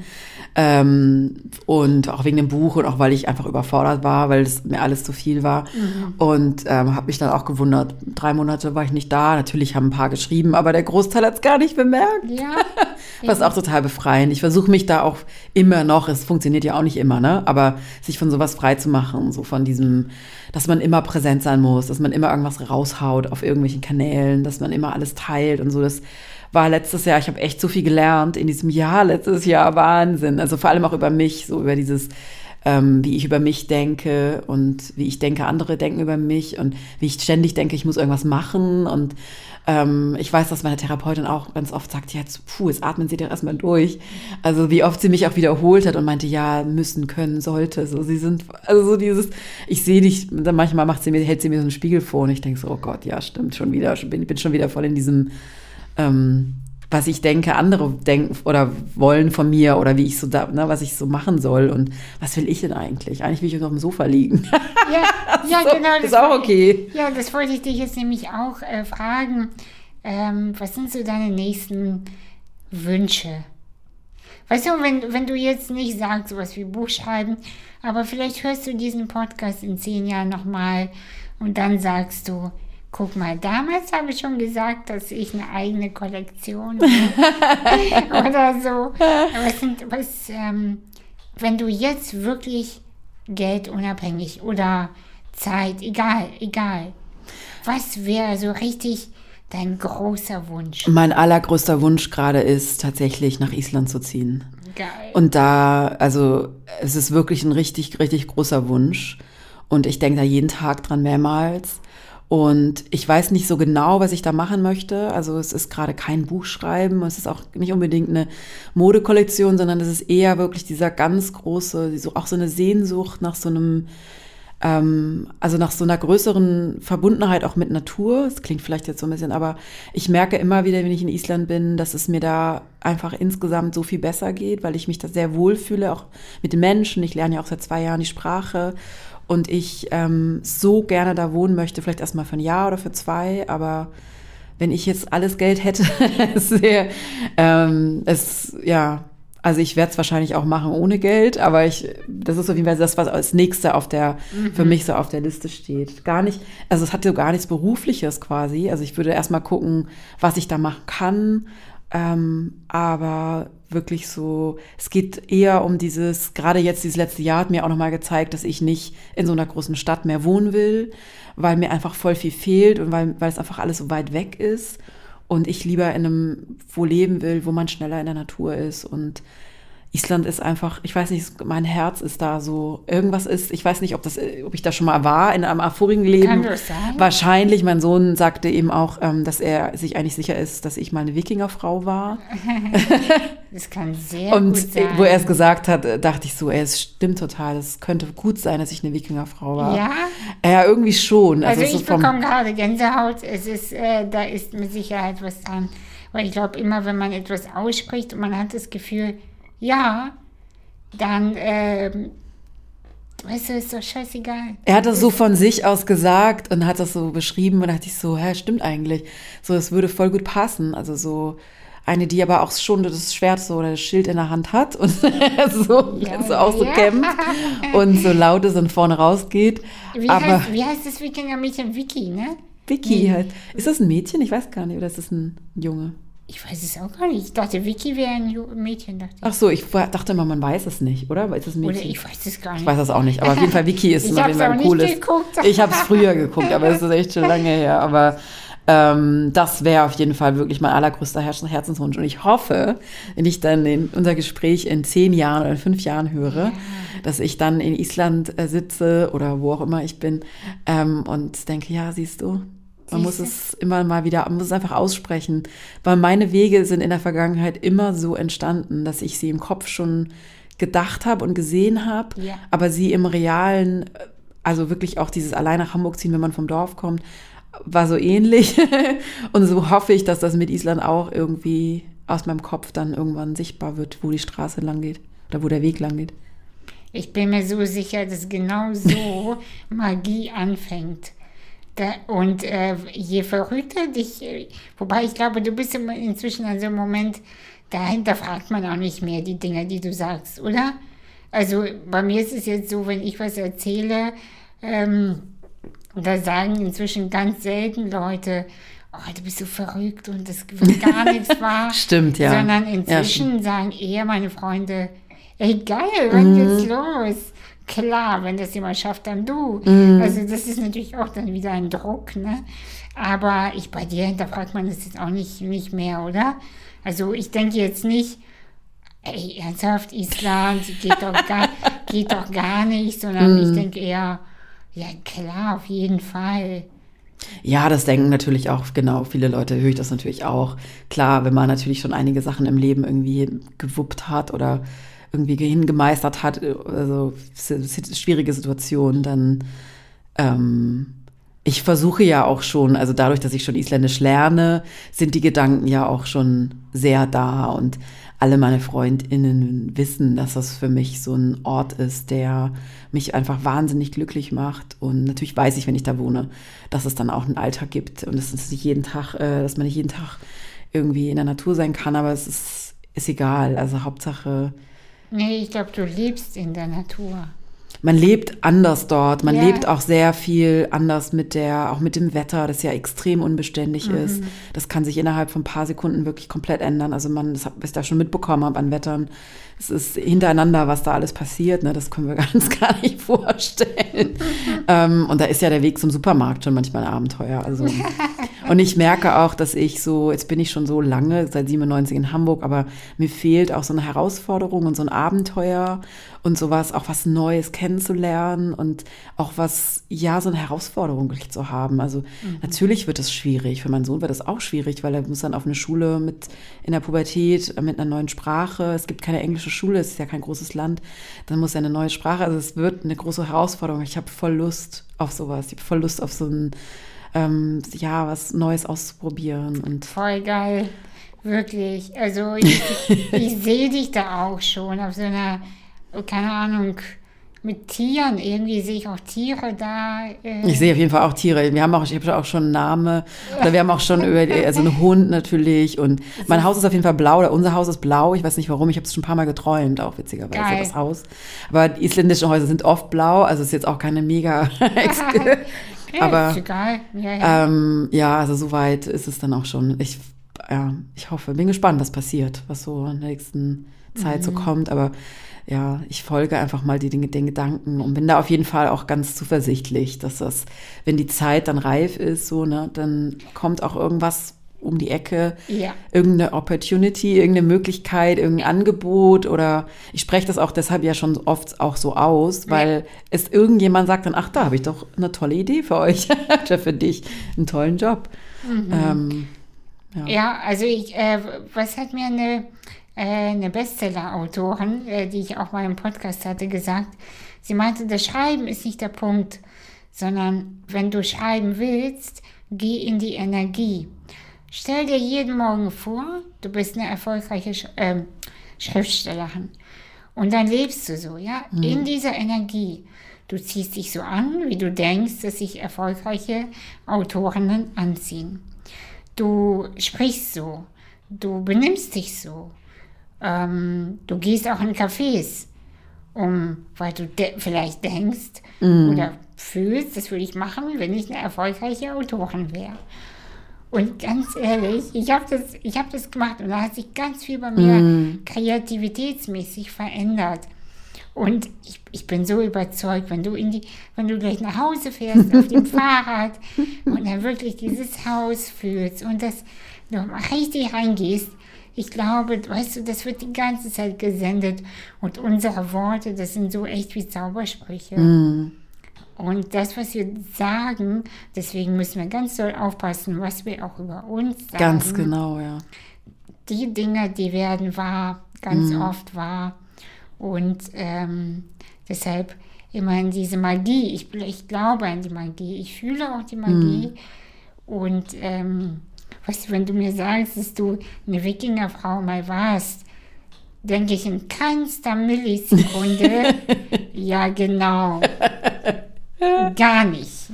Ähm, und auch wegen dem Buch und auch weil ich einfach überfordert war, weil es mir alles zu viel war. Mhm. Und ähm, habe mich dann auch gewundert, drei Monate war ich nicht da. Natürlich haben ein paar geschrieben, aber der Großteil hat es gar nicht bemerkt. Ja. Was auch total befreiend. Ich versuche mich da auch immer noch, es funktioniert ja auch nicht immer, ne? Aber sich von sowas frei zu machen, so von diesem, dass man immer präsent sein muss, dass man immer irgendwas raushaut auf irgendwelchen Kanälen, dass man immer alles teilt und so. Das war letztes Jahr, ich habe echt so viel gelernt in diesem Jahr, letztes Jahr Wahnsinn. Also vor allem auch über mich, so über dieses, ähm, wie ich über mich denke und wie ich denke, andere denken über mich und wie ich ständig denke, ich muss irgendwas machen. Und ähm, ich weiß, dass meine Therapeutin auch ganz oft sagt, jetzt, puh, jetzt atmen Sie doch erstmal durch. Also wie oft sie mich auch wiederholt hat und meinte, ja, müssen, können, sollte. So, sie sind, also so dieses, ich sehe dich, dann manchmal macht sie mir, hält sie mir so einen Spiegel vor und ich denke so, oh Gott, ja, stimmt, schon wieder, ich bin, bin schon wieder voll in diesem ähm, was ich denke, andere denken oder wollen von mir oder wie ich so da, ne, was ich so machen soll und was will ich denn eigentlich? Eigentlich will ich auf dem Sofa liegen. Ja, ja so, genau. Das ist auch okay. Ja, das wollte ich dich jetzt nämlich auch äh, fragen. Ähm, was sind so deine nächsten Wünsche? Weißt du, wenn, wenn du jetzt nicht sagst, sowas wie Buch schreiben, aber vielleicht hörst du diesen Podcast in zehn Jahren nochmal und dann sagst du, Guck mal, damals habe ich schon gesagt, dass ich eine eigene Kollektion oder so. Was sind, was, ähm, wenn du jetzt wirklich geldunabhängig oder Zeit, egal, egal, was wäre so richtig dein großer Wunsch? Mein allergrößter Wunsch gerade ist tatsächlich nach Island zu ziehen. Geil. Und da, also es ist wirklich ein richtig, richtig großer Wunsch. Und ich denke da jeden Tag dran mehrmals. Und ich weiß nicht so genau, was ich da machen möchte. Also es ist gerade kein Buchschreiben, es ist auch nicht unbedingt eine Modekollektion, sondern es ist eher wirklich dieser ganz große, auch so eine Sehnsucht nach so einem, ähm, also nach so einer größeren Verbundenheit auch mit Natur. Es klingt vielleicht jetzt so ein bisschen, aber ich merke immer wieder, wenn ich in Island bin, dass es mir da einfach insgesamt so viel besser geht, weil ich mich da sehr wohl fühle, auch mit den Menschen. Ich lerne ja auch seit zwei Jahren die Sprache und ich ähm, so gerne da wohnen möchte, vielleicht erstmal für ein Jahr oder für zwei, aber wenn ich jetzt alles Geld hätte, sehr, ähm, es, ja, also ich werde es wahrscheinlich auch machen ohne Geld, aber ich, das ist auf jeden Fall das, was als nächste auf der, mhm. für mich so auf der Liste steht. Gar nicht, also es hat so gar nichts Berufliches quasi. Also ich würde erstmal gucken, was ich da machen kann, ähm, aber wirklich so, es geht eher um dieses, gerade jetzt dieses letzte Jahr hat mir auch nochmal gezeigt, dass ich nicht in so einer großen Stadt mehr wohnen will, weil mir einfach voll viel fehlt und weil, weil es einfach alles so weit weg ist. und ich lieber in einem, wo leben will, wo man schneller in der Natur ist und Island ist einfach, ich weiß nicht, mein Herz ist da so, irgendwas ist, ich weiß nicht, ob das, ob ich da schon mal war in einem vorigen Leben. Kann das sein? Wahrscheinlich, mein Sohn sagte eben auch, ähm, dass er sich eigentlich sicher ist, dass ich mal eine Wikingerfrau war. Das kann sehr Und gut sein. wo er es gesagt hat, äh, dachte ich so, ey, es stimmt total, es könnte gut sein, dass ich eine Wikingerfrau war. Ja? Ja, irgendwie schon. Also, so ich bekomme gerade Gänsehaut. Es ist, äh, da ist mit Sicherheit was dran. Weil ich glaube, immer wenn man etwas ausspricht und man hat das Gefühl, ja, dann, ähm, weißt du, ist doch scheißegal. Er hat das so von sich aus gesagt und hat das so beschrieben und dachte ich so, hä, stimmt eigentlich. So, es würde voll gut passen. Also so eine, die aber auch schon das Schwert so oder das Schild in der Hand hat und so, Ja, so auch so ja. kämpft und so laut ist und vorne rausgeht. Wie, aber heißt, wie heißt das Wikinger-Mädchen? Vicky, ne? Vicky halt. Ist das ein Mädchen? Ich weiß gar nicht. Oder ist das ein Junge? Ich weiß es auch gar nicht. Ich dachte, Vicky wäre ein Mädchen, dachte ich. Ach so, ich dachte immer, man weiß es nicht, oder? Ist das ein Oder Mädchen? ich weiß es gar nicht. Ich weiß das auch nicht, aber auf jeden Fall Vicky ist auf jeden Fall cooles. geguckt. Ich habe es früher geguckt, aber es ist echt schon lange her. Aber ähm, das wäre auf jeden Fall wirklich mein allergrößter Herz Herzenswunsch. Und ich hoffe, wenn ich dann in unser Gespräch in zehn Jahren oder in fünf Jahren höre, dass ich dann in Island äh, sitze oder wo auch immer ich bin ähm, und denke, ja, siehst du, man muss es immer mal wieder, man muss es einfach aussprechen. Weil meine Wege sind in der Vergangenheit immer so entstanden, dass ich sie im Kopf schon gedacht habe und gesehen habe, Ja. aber sie im realen, also wirklich auch dieses allein nach Hamburg ziehen, wenn man vom Dorf kommt, war so ähnlich. und so hoffe ich, dass das mit Island auch irgendwie aus meinem Kopf dann irgendwann sichtbar wird, wo die Straße lang geht oder wo der Weg lang geht. Ich bin mir so sicher, dass genau so Magie anfängt. Und äh, je verrückter dich, äh, wobei ich glaube, du bist inzwischen an so einem Moment, dahinter fragt man auch nicht mehr die Dinge, die du sagst, oder? Also bei mir ist es jetzt so, wenn ich was erzähle, ähm, da sagen inzwischen ganz selten Leute, oh, du bist so verrückt und das wird gar nichts wahr. Stimmt, ja. Sondern Ja, inzwischen sagen eher meine Freunde, ey geil, wann Mhm. geht's los? Klar, wenn das jemand schafft, dann du. Mhm. Also das ist natürlich auch dann wieder ein Druck, ne? Aber ich bei dir hinterfragt man das jetzt auch nicht, nicht mehr, oder? Also ich denke jetzt nicht, ey, ernsthaft, Island geht doch gar, geht doch gar nicht, sondern Mhm. ich denke eher, ja klar, auf jeden Fall. Ja, das denken natürlich auch, genau, viele Leute höre ich das natürlich auch. Klar, wenn man natürlich schon einige Sachen im Leben irgendwie gewuppt hat oder irgendwie hingemeistert hat, also s- s- schwierige Situationen, dann ähm, ich versuche ja auch schon, also dadurch, dass ich schon Isländisch lerne, sind die Gedanken ja auch schon sehr da und alle meine FreundInnen wissen, dass das für mich so ein Ort ist, der mich einfach wahnsinnig glücklich macht. Und natürlich weiß ich, wenn ich da wohne, dass es dann auch einen Alltag gibt und dass es nicht jeden Tag, äh, dass man nicht jeden Tag irgendwie in der Natur sein kann, aber es ist, ist egal. Also Hauptsache, Nee, ich glaube, du lebst in der Natur. Man lebt anders dort. Man Ja. lebt auch sehr viel anders mit der, auch mit dem Wetter, das ja extrem unbeständig Mhm. ist. Das kann sich innerhalb von ein paar Sekunden wirklich komplett ändern. Also man, das hab, was ich da schon mitbekommen habe an Wettern, es ist hintereinander, was da alles passiert. Ne? Das können wir uns gar nicht vorstellen. ähm, und da ist ja der Weg zum Supermarkt schon manchmal ein Abenteuer. Also und ich merke auch, dass ich so, jetzt bin ich schon so lange, seit 97 in Hamburg, aber mir fehlt auch so eine Herausforderung und so ein Abenteuer und sowas, auch was Neues kennenzulernen und auch was, ja, so eine Herausforderung wirklich zu haben. Also natürlich wird es schwierig. Für meinen Sohn wird es auch schwierig, weil er muss dann auf eine Schule mit in der Pubertät, äh, mit einer neuen Sprache. Es gibt keine englische Schule, es ist ja kein großes Land. Dann muss er eine neue Sprache. Also es wird eine große Herausforderung. Ich habe voll Lust auf sowas. Ich habe voll Lust auf so ein, ähm, ja, was Neues auszuprobieren. Und Voll geil. Wirklich. Also ich, ich sehe dich da auch schon auf so einer, keine Ahnung, mit Tieren. Irgendwie sehe ich auch Tiere da. Äh, ich sehe auf jeden Fall auch Tiere. Wir haben auch, ich habe auch schon einen Namen. Oder wir haben auch schon über, also einen Hund natürlich. Und mein Haus ist auf jeden Fall blau. Oder unser Haus ist blau. Ich weiß nicht warum. Ich habe es schon ein paar Mal geträumt, auch witzigerweise, Geil. das Haus. Aber die isländischen Häuser sind oft blau. Also es ist jetzt auch keine mega ja, aber- ist egal. Ja, ja. Ähm, ja, also soweit ist es dann auch schon. Ich, ja, ich hoffe, bin gespannt, was passiert, was so in der nächsten Zeit Mhm. so kommt. Aber ja, ich folge einfach mal die den Gedanken und bin da auf jeden Fall auch ganz zuversichtlich, dass das, wenn die Zeit dann reif ist, so, ne, dann kommt auch irgendwas um die Ecke Ja. irgendeine Opportunity, irgendeine Möglichkeit, irgendein Angebot oder ich spreche das auch deshalb ja schon oft auch so aus, weil es irgendjemand sagt dann, ach, da habe ich doch eine tolle Idee für euch, oder für dich, einen tollen Job. Ähm, ja. Ja, also ich, äh, was hat mir eine, eine Bestseller-Autorin, äh, die ich auch mal im Podcast hatte, gesagt? Sie meinte, das Schreiben ist nicht der Punkt, sondern wenn du schreiben willst, geh in die Energie. Stell dir jeden Morgen vor, du bist eine erfolgreiche Sch ähm, Schriftstellerin. Und dann lebst du so, ja, in dieser Energie. Du ziehst dich so an, wie du denkst, dass sich erfolgreiche Autorinnen anziehen. Du sprichst so, du benimmst dich so. Ähm, du gehst auch in Cafés, um, weil du de vielleicht denkst oder fühlst, das würde ich machen, wenn ich eine erfolgreiche Autorin wäre. Und ganz ehrlich, ich habe das, ich hab das gemacht und da hat sich ganz viel bei mir kreativitätsmäßig verändert. Und ich, ich bin so überzeugt, wenn du in die, wenn du gleich nach Hause fährst auf dem Fahrrad und dann wirklich dieses Haus fühlst und das noch mal richtig reingehst, ich glaube, weißt du, das wird die ganze Zeit gesendet und unsere Worte, das sind so echt wie Zaubersprüche. Und das, was wir sagen, deswegen müssen wir ganz doll aufpassen, was wir auch über uns sagen. Ganz genau, ja. Die Dinge, die werden wahr, ganz oft wahr. Und ähm, deshalb immer in diese Magie. Ich, ich glaube an die Magie. Ich fühle auch die Magie. Und ähm, weißt du, wenn du mir sagst, dass du eine Wikingerfrau mal warst, denke ich in keinster Millisekunde, ja genau, gar nicht.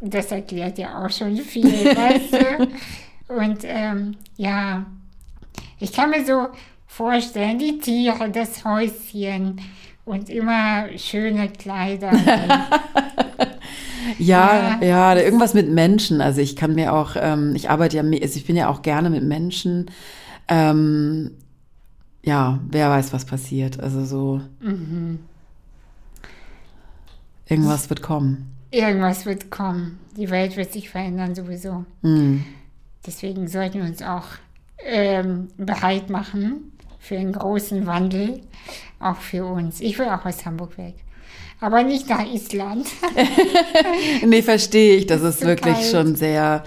Das erklärt ja auch schon viel, weißt du? Und ähm, ja, ich kann mir so vorstellen, die Tiere, das Häuschen und immer schöne Kleider. Ja, Ja. ja, irgendwas mit Menschen. Also ich kann mir auch, ähm, ich arbeite ja, also ich bin ja auch gerne mit Menschen. Ähm, ja, wer weiß, was passiert. Also so. Irgendwas wird kommen. Irgendwas wird kommen. Die Welt wird sich verändern sowieso. Hm. Deswegen sollten wir uns auch ähm, bereit machen für einen großen Wandel, auch für uns. Ich will auch aus Hamburg weg. Aber nicht nach Island. Nee, verstehe ich. Das ist so wirklich kalt. schon sehr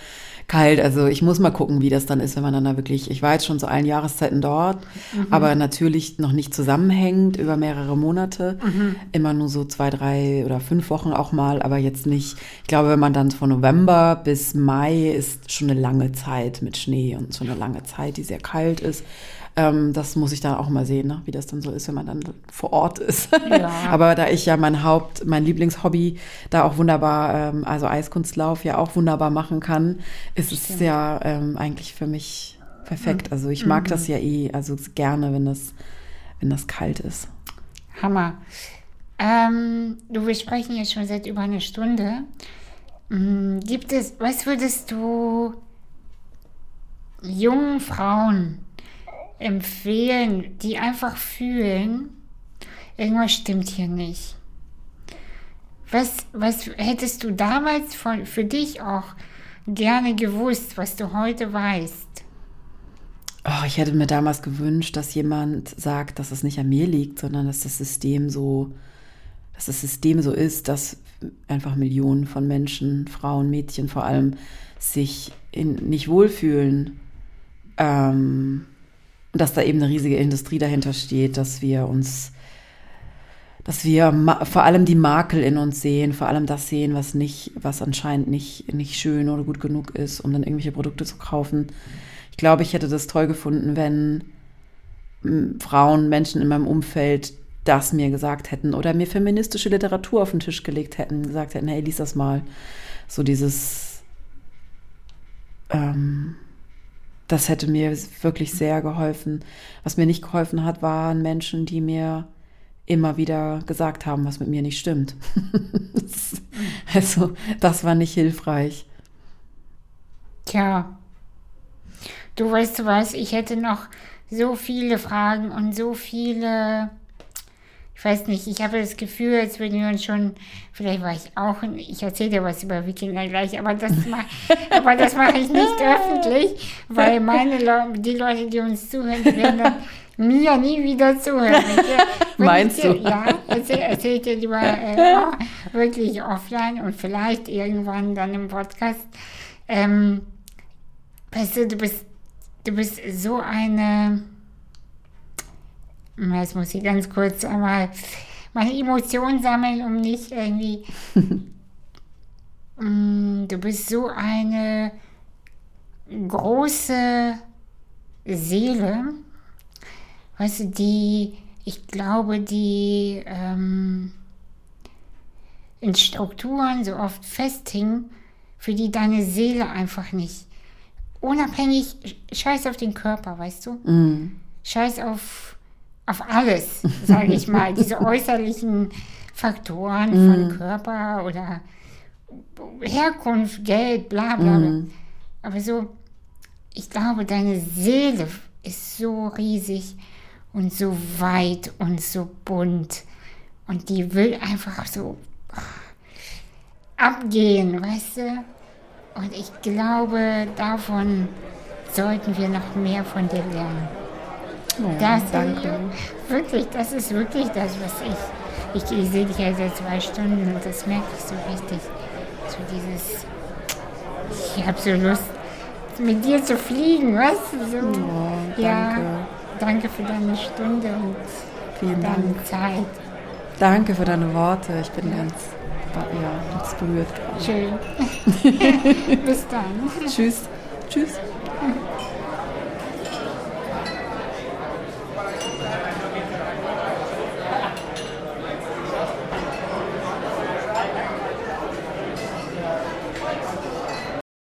kalt. Also ich muss mal gucken, wie das dann ist, wenn man dann da wirklich, ich war jetzt schon zu allen Jahreszeiten dort, Mhm. aber natürlich noch nicht zusammenhängend über mehrere Monate. Mhm. Immer nur so zwei, drei oder fünf Wochen auch mal, aber jetzt nicht. Ich glaube, wenn man dann von November bis Mai ist schon eine lange Zeit mit Schnee und schon eine lange Zeit, die sehr kalt ist. Ähm, das muss ich dann auch mal sehen, ne? wie das dann so ist, wenn man dann vor Ort ist. Ja. Aber da ich ja mein Haupt, mein Lieblingshobby da auch wunderbar, ähm, also Eiskunstlauf ja auch wunderbar machen kann, ist es ja ähm, eigentlich für mich perfekt. Also ich mag das ja eh, also gerne, wenn das, wenn das kalt ist. Hammer. Ähm, du, wir sprechen jetzt schon seit über einer Stunde. Mm, Gibt es, was würdest du jungen Frauen empfehlen, die einfach fühlen, irgendwas stimmt hier nicht? Was, was hättest du damals von, für dich auch gerne gewusst, was du heute weißt? Oh, ich hätte mir damals gewünscht, dass jemand sagt, dass es nicht an mir liegt, sondern dass das System so, dass das System so ist, dass einfach Millionen von Menschen, Frauen, Mädchen vor allem, sich in, nicht wohlfühlen. Ähm, dass da eben eine riesige Industrie dahinter steht, dass wir uns, dass wir vor allem die Makel in uns sehen, vor allem das sehen, was nicht, was anscheinend nicht, nicht schön oder gut genug ist, um dann irgendwelche Produkte zu kaufen. Ich glaube, ich hätte das toll gefunden, wenn Frauen, Menschen in meinem Umfeld das mir gesagt hätten oder mir feministische Literatur auf den Tisch gelegt hätten, gesagt hätten, hey, lies das mal. So dieses, ähm, das hätte mir wirklich sehr geholfen. Was mir nicht geholfen hat, waren Menschen, die mir immer wieder gesagt haben, was mit mir nicht stimmt. Also, das war nicht hilfreich. Tja, du weißt du was, ich hätte noch so viele Fragen und so viele ich weiß nicht, ich habe das Gefühl, als würden wir uns schon, vielleicht war ich auch, ich erzähle dir was über Wikinger gleich, aber das, mach, aber das mache ich nicht öffentlich, weil meine Le die Leute, die uns zuhören, die werden dann mir nie wieder zuhören. Meinst dir, du? Ja, erzähl, erzähl dir lieber äh, wirklich offline und vielleicht irgendwann dann im Podcast. Ähm, weißt du, du bist, du bist so eine Jetzt muss ich ganz kurz einmal meine Emotionen sammeln, um nicht irgendwie. Mm, du bist so eine große Seele, weißt du, die, ich glaube, die ähm, in Strukturen so oft festhing, für die deine Seele einfach nicht. Unabhängig, scheiß auf den Körper, weißt du? Mm. Scheiß auf auf alles, sage ich mal, diese äußerlichen Faktoren mm. von Körper oder Herkunft, Geld, bla bla. Mm. Aber so, ich glaube, deine Seele ist so riesig und so weit und so bunt und die will einfach so abgehen, weißt du? Und ich glaube, davon sollten wir noch mehr von dir lernen. Oh, das danke. Ist, wirklich, das ist wirklich das, was ich. Ich, ich sehe dich ja seit zwei Stunden und das merke ich so richtig. So dieses. Ich habe so Lust, mit dir zu fliegen, weißt du? So. Oh, danke. Ja, danke für deine Stunde und Vielen deine Dank. Zeit. Danke für deine Worte. Ich bin ganz, ja, ganz berührt. Schön. Bis dann. Tschüss. Tschüss.